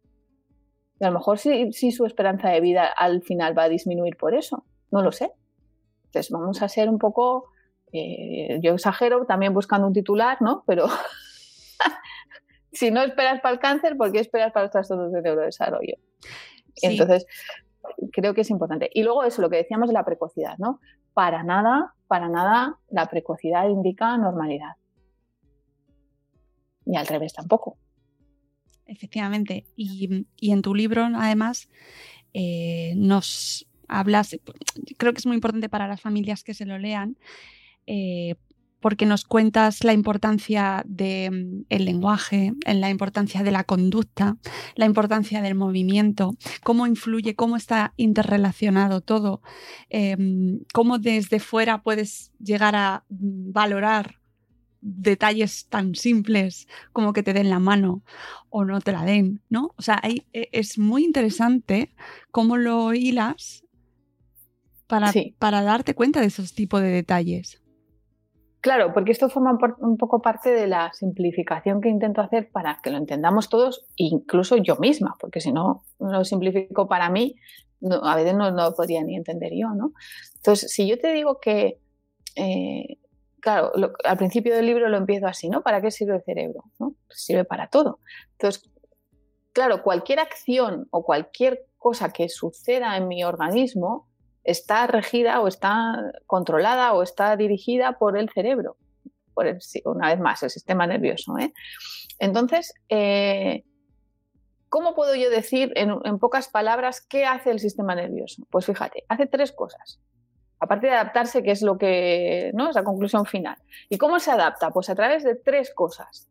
a lo mejor sí, su esperanza de vida al final va a disminuir por eso, no lo sé. Entonces vamos a ser un poco, eh, yo exagero también buscando un titular, ¿no? Pero si no esperas para el cáncer, ¿por qué esperas para los trastornos de neurodesarrollo? Entonces, creo que es importante. Y luego eso, lo que decíamos de la precocidad, ¿no? Para nada, para nada la precocidad indica normalidad. Y al revés tampoco efectivamente. Y, en tu libro, además, eh, nos hablas, creo que es muy importante para las familias que se lo lean, eh, porque nos cuentas la importancia del mm, lenguaje, la importancia de la conducta, la importancia del movimiento, cómo influye, cómo está interrelacionado todo, em, cómo desde fuera puedes llegar a mm, valorar detalles tan simples como que te den la mano o no te la den, ¿no? O sea, e, es muy interesante cómo lo hilas para, para darte cuenta de esos tipos de detalles. Claro, porque esto forma un poco parte de la simplificación que intento hacer para que lo entendamos todos, incluso yo misma, porque si no lo simplifico para mí, a veces no, lo podría ni entender yo, ¿no? Entonces, si yo te digo que, eh, claro, al principio del libro lo empiezo así, ¿no? ¿Para qué sirve el cerebro? ¿no? Sirve para todo. Entonces, claro, cualquier acción o cualquier cosa que suceda en mi organismo está regida o está controlada o está dirigida por el cerebro, por una vez más, el sistema nervioso. ¿eh? Entonces, eh, ¿cómo puedo yo decir en, pocas palabras qué hace el sistema nervioso? Pues fíjate, hace tres cosas. Aparte de adaptarse, que es lo que no es la conclusión final. ¿Y cómo se adapta? Pues a través de tres cosas.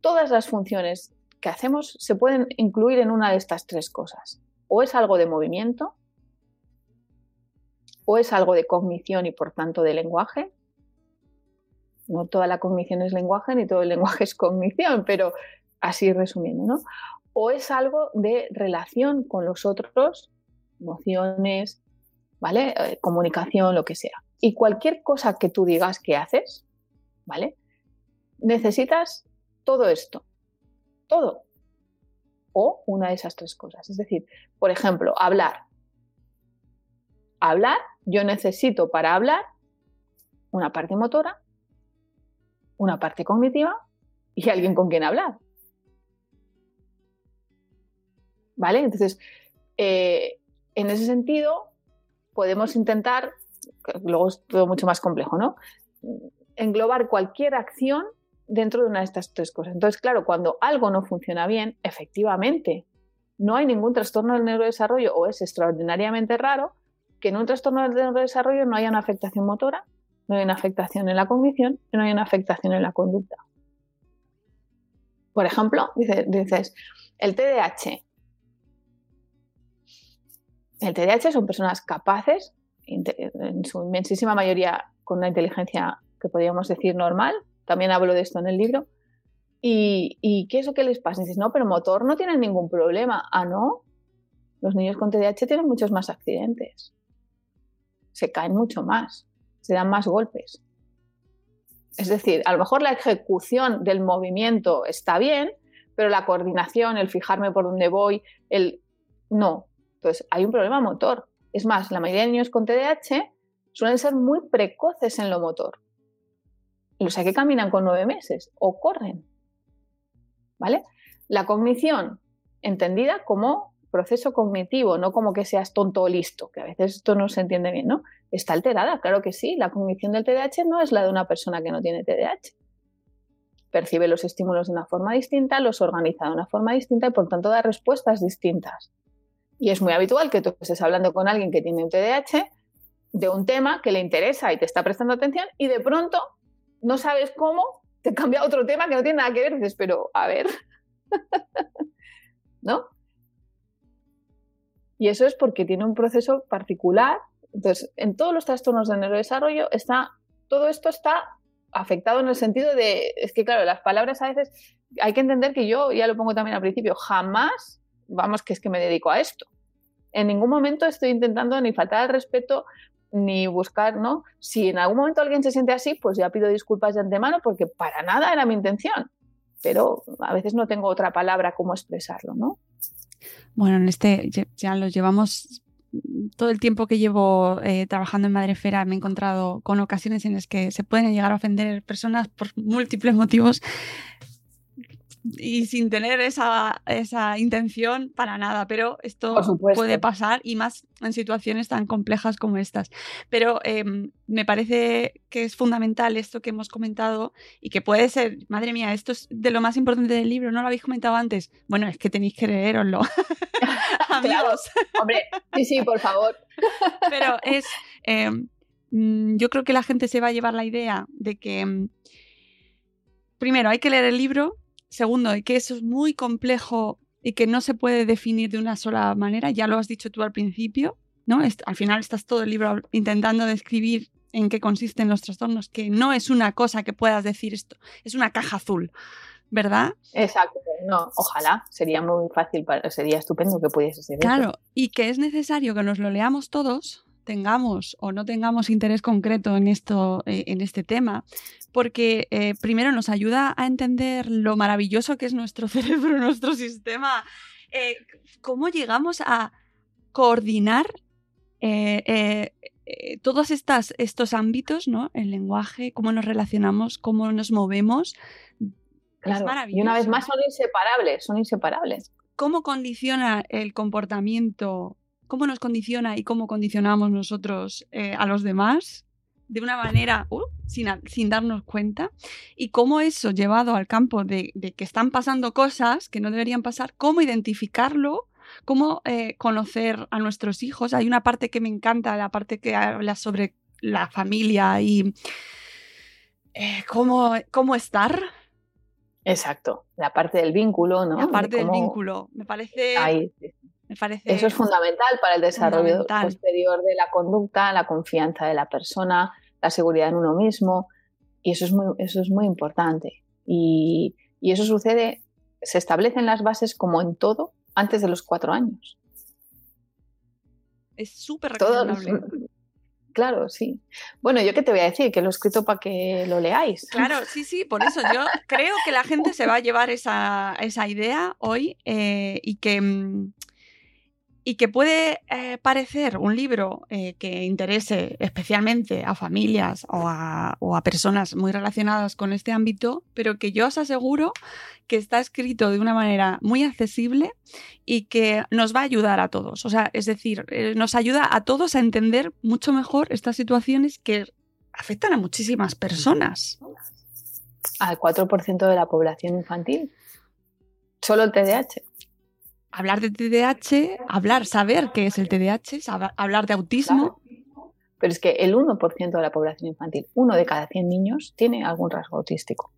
Todas las funciones que hacemos se pueden incluir en una de estas tres cosas. O es algo de movimiento, o es algo de cognición y por tanto de lenguaje. No toda la cognición es lenguaje ni todo el lenguaje es cognición, pero así resumiendo, ¿no? O es algo de relación con los otros, emociones, ¿vale? Eh, comunicación, lo que sea. Y cualquier cosa que tú digas que haces, ¿vale? Necesitas todo esto, todo. O una de esas tres cosas. Es decir, por ejemplo, hablar. Hablar yo necesito para hablar una parte motora, una parte cognitiva y alguien con quien hablar. ¿Vale? Entonces, eh, en ese sentido, podemos intentar, luego es todo mucho más complejo, ¿no? Englobar cualquier acción dentro de una de estas tres cosas. Entonces, claro, cuando algo no funciona bien, efectivamente, no hay ningún trastorno del neurodesarrollo o es extraordinariamente raro, que en un trastorno del desarrollo no haya una afectación motora, no hay una afectación en la cognición y no hay una afectación en la conducta. Por ejemplo, dices, el TDAH. El TDAH son personas capaces, en su inmensísima mayoría con una inteligencia que podríamos decir normal, también hablo de esto en el libro, ¿Y, ¿Y, qué es lo que les pasa? dices, no, pero motor no tienen ningún problema. Ah, no. Los niños con TDAH tienen muchos más accidentes se caen mucho más, se dan más golpes. Es decir, a lo mejor la ejecución del movimiento está bien, pero la coordinación, el fijarme por dónde voy, el no. Entonces, hay un problema motor. Es más, la mayoría de niños con TDAH suelen ser muy precoces en lo motor. O sea, que caminan con nueve meses o corren. ¿Vale? La cognición, entendida como proceso cognitivo, no como que seas tonto o listo, que a veces esto no se entiende bien, ¿no? Está alterada, claro que sí. La cognición del TDAH no es la de una persona que no tiene TDAH. Percibe los estímulos de una forma distinta, los organiza de una forma distinta y por tanto da respuestas distintas. Y es muy habitual que tú estés hablando con alguien que tiene un TDAH de un tema que le interesa y te está prestando atención y de pronto no sabes cómo te cambia otro tema que no tiene nada que ver. dices, pero a ver, ¿no? Y eso es porque tiene un proceso particular. Entonces, en todos los trastornos de neurodesarrollo está, todo esto está afectado en el sentido de, es que claro, las palabras a veces hay que entender que yo, ya lo pongo también al principio, jamás, vamos, que es que me dedico a esto. En ningún momento estoy intentando ni faltar al respeto ni buscar, ¿no? Si en algún momento alguien se siente así, pues ya pido disculpas de antemano porque para nada era mi intención. Pero a veces no tengo otra palabra como expresarlo, ¿no? Bueno, en este ya lo llevamos todo el tiempo que llevo eh, trabajando en Madrefera me he encontrado con ocasiones en las que se pueden llegar a ofender personas por múltiples motivos y sin tener esa, esa, intención para nada, pero esto puede pasar y más en situaciones tan complejas como estas. Pero em, me parece que es fundamental esto que hemos comentado y que puede ser, madre mía, esto es de lo más importante del libro, no lo habéis comentado antes. Bueno, es que tenéis que leeroslo. amigos. Hombre, sí, sí, por favor. Pero es, em, mm, yo creo que la gente se va a llevar la idea de que, mm, primero, hay que leer el libro, segundo, que eso es muy complejo y que no se puede definir de una sola manera, ya lo has dicho tú al principio, ¿no? al final estás todo el libro intentando describir en qué consisten los trastornos, que no es una cosa que puedas decir esto, es una caja azul, ¿verdad? Exacto, no, ojalá, sería muy fácil, sería estupendo que pudiese ser. Claro, y que es necesario que nos lo leamos todos, tengamos o no tengamos interés concreto en, esto, eh, en este tema, porque eh, primero nos ayuda a entender lo maravilloso que es nuestro cerebro, nuestro sistema, eh, cómo llegamos a coordinar todos estas, estos ámbitos, ¿no? El lenguaje, cómo nos relacionamos, cómo nos movemos. Claro, y una vez más son inseparables, son inseparables. ¿Cómo condiciona el comportamiento? ¿Cómo nos condiciona y cómo condicionamos nosotros eh, a los demás? de una manera uh, sin, sin, darnos cuenta y cómo eso llevado al campo de, de, que están pasando cosas que no deberían pasar, cómo identificarlo cómo eh, conocer a nuestros hijos. Hay una parte que me encanta, la parte que habla sobre la familia y eh, cómo, cómo estar. Exacto, la parte del vínculo, ¿no? La parte del vínculo, me parece... Me parece Eso es fundamental para el desarrollo posterior de la conducta, la confianza de la persona, la seguridad en uno mismo, y eso es muy, eso es muy importante. Y, y eso sucede, se establecen las bases como en todo, antes de los cuatro años. Es súper recomendable. Claro, sí. Bueno, yo qué te voy a decir, que lo he escrito para que lo leáis. Claro, sí, sí, por eso yo creo que la gente se va a llevar esa, idea hoy eh, y que mm, y que puede eh, parecer un libro eh, que interese especialmente a familias o a, personas muy relacionadas con este ámbito, pero que yo os aseguro que está escrito de una manera muy accesible y que nos va a ayudar a todos. O sea, es decir, eh, nos ayuda a todos a entender mucho mejor estas situaciones que afectan a muchísimas personas. Al 4% de la población infantil. Solo el TDAH hablar de TDAH, hablar, saber qué es el TDAH, hablar de autismo. Pero es que el 1% de la población infantil, uno de cada 100 niños, tiene algún rasgo autístico.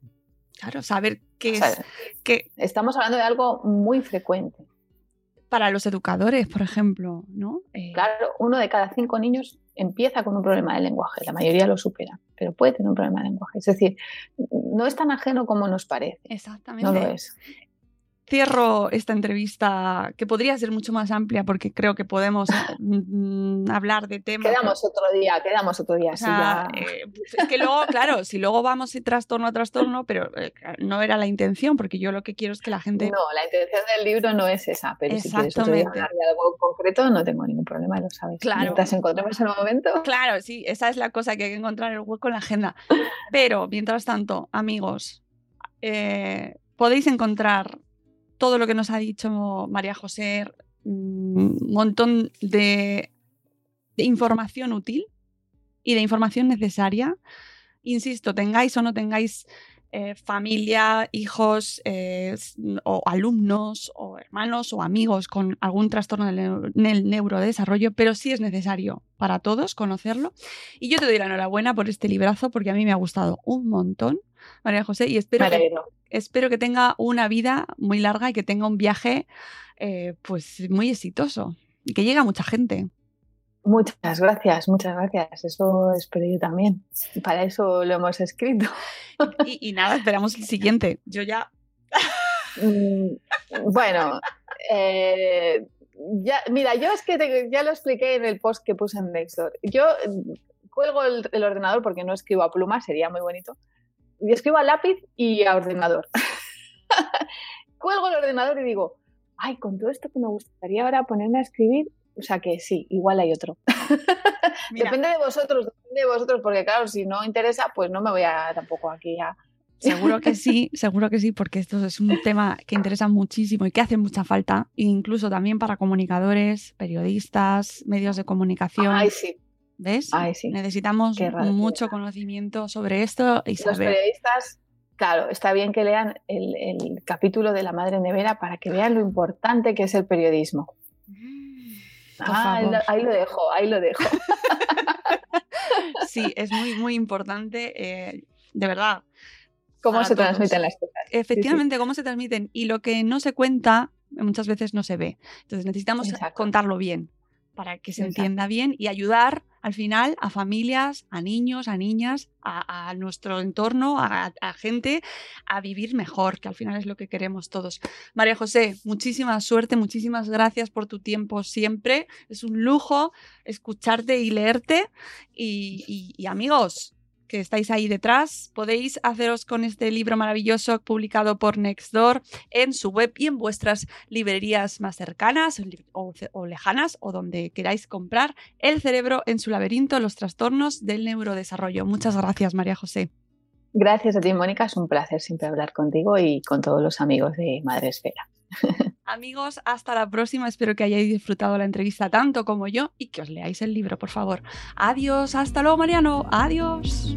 Claro, saber qué es. Que estamos hablando de algo muy frecuente. Para los educadores, por ejemplo, ¿no? Eh, claro, uno de cada cinco niños empieza con un problema de lenguaje, la mayoría lo supera, pero puede tener un problema de lenguaje. Es decir, no es tan ajeno como nos parece. Exactamente. No lo es cierro esta entrevista, que podría ser mucho más amplia porque creo que podemos mm, hablar de temas. Quedamos otro día, quedamos otro día. Eh, pues es que luego, claro, si luego vamos de trastorno a trastorno, pero eh, no era la intención, porque yo lo que quiero es que la gente. No, la intención del libro no es esa, pero si quieres otro día hablar de algo concreto, no tengo ningún problema, lo sabes. Claro. Mientras encontremos el momento. Claro, sí, esa es la cosa que hay que encontrar el hueco en la agenda. Pero, mientras tanto, amigos, eh, podéis encontrar todo lo que nos ha dicho María José, un mm, montón de, información útil y de información necesaria. Insisto, tengáis o no tengáis eh, familia, hijos eh, o alumnos o hermanos o amigos con algún trastorno del, neurodesarrollo, pero sí es necesario para todos conocerlo. Y yo te doy la enhorabuena por este librazo porque a mí me ha gustado un montón, María José, y espero que, espero que tenga una vida muy larga y que tenga un viaje eh, pues muy exitoso y que llegue a mucha gente. Muchas gracias, muchas gracias. Eso espero yo también. Para eso lo hemos escrito. Y, nada, esperamos el siguiente. Yo ya. Mm, bueno, eh, ya, mira, yo es que ya lo expliqué en el post que puse en Nextdoor. Yo mm, cuelgo el, ordenador porque no escribo a pluma, sería muy bonito. Y escribo a lápiz y a ordenador. cuelgo el ordenador y digo, ay, con todo esto que me gustaría ahora ponerme a escribir, o sea que sí, igual hay otro. depende de vosotros, depende de vosotros, porque claro, si no interesa, pues no me voy a tampoco aquí a... Seguro que sí, seguro que sí, porque esto es un tema que interesa muchísimo y que hace mucha falta, incluso también para comunicadores, periodistas, medios de comunicación. Ay, sí. ¿Ves? Ay, sí. Necesitamos mucho conocimiento sobre esto y saber. Los periodistas, claro, está bien que lean el, el capítulo de la Madre Nevera para que vean lo importante que es el periodismo. Ah, ahí lo dejo, ahí lo dejo. sí, es muy, muy importante, eh, de verdad. Cómo se transmiten las cosas. Efectivamente, cómo se transmiten. Y lo que no se cuenta muchas veces no se ve. Entonces necesitamos contarlo bien para que se entienda bien y ayudar al final a familias, a niños, a niñas, a, nuestro entorno, a, gente a vivir mejor, que al final es lo que queremos todos. María José, muchísima suerte, muchísimas gracias por tu tiempo siempre. Es un lujo escucharte y leerte. y amigos, que estáis ahí detrás, podéis haceros con este libro maravilloso publicado por Nextdoor en su web y en vuestras librerías más cercanas o, lejanas o donde queráis comprar El cerebro en su laberinto, los trastornos del neurodesarrollo. Muchas gracias, María José. Gracias a ti, Mónica. Es un placer siempre hablar contigo y con todos los amigos de Madre Esfera. Amigos, hasta la próxima. Espero que hayáis disfrutado la entrevista tanto como yo y que os leáis el libro, por favor. Adiós, hasta luego, Mariano. Adiós.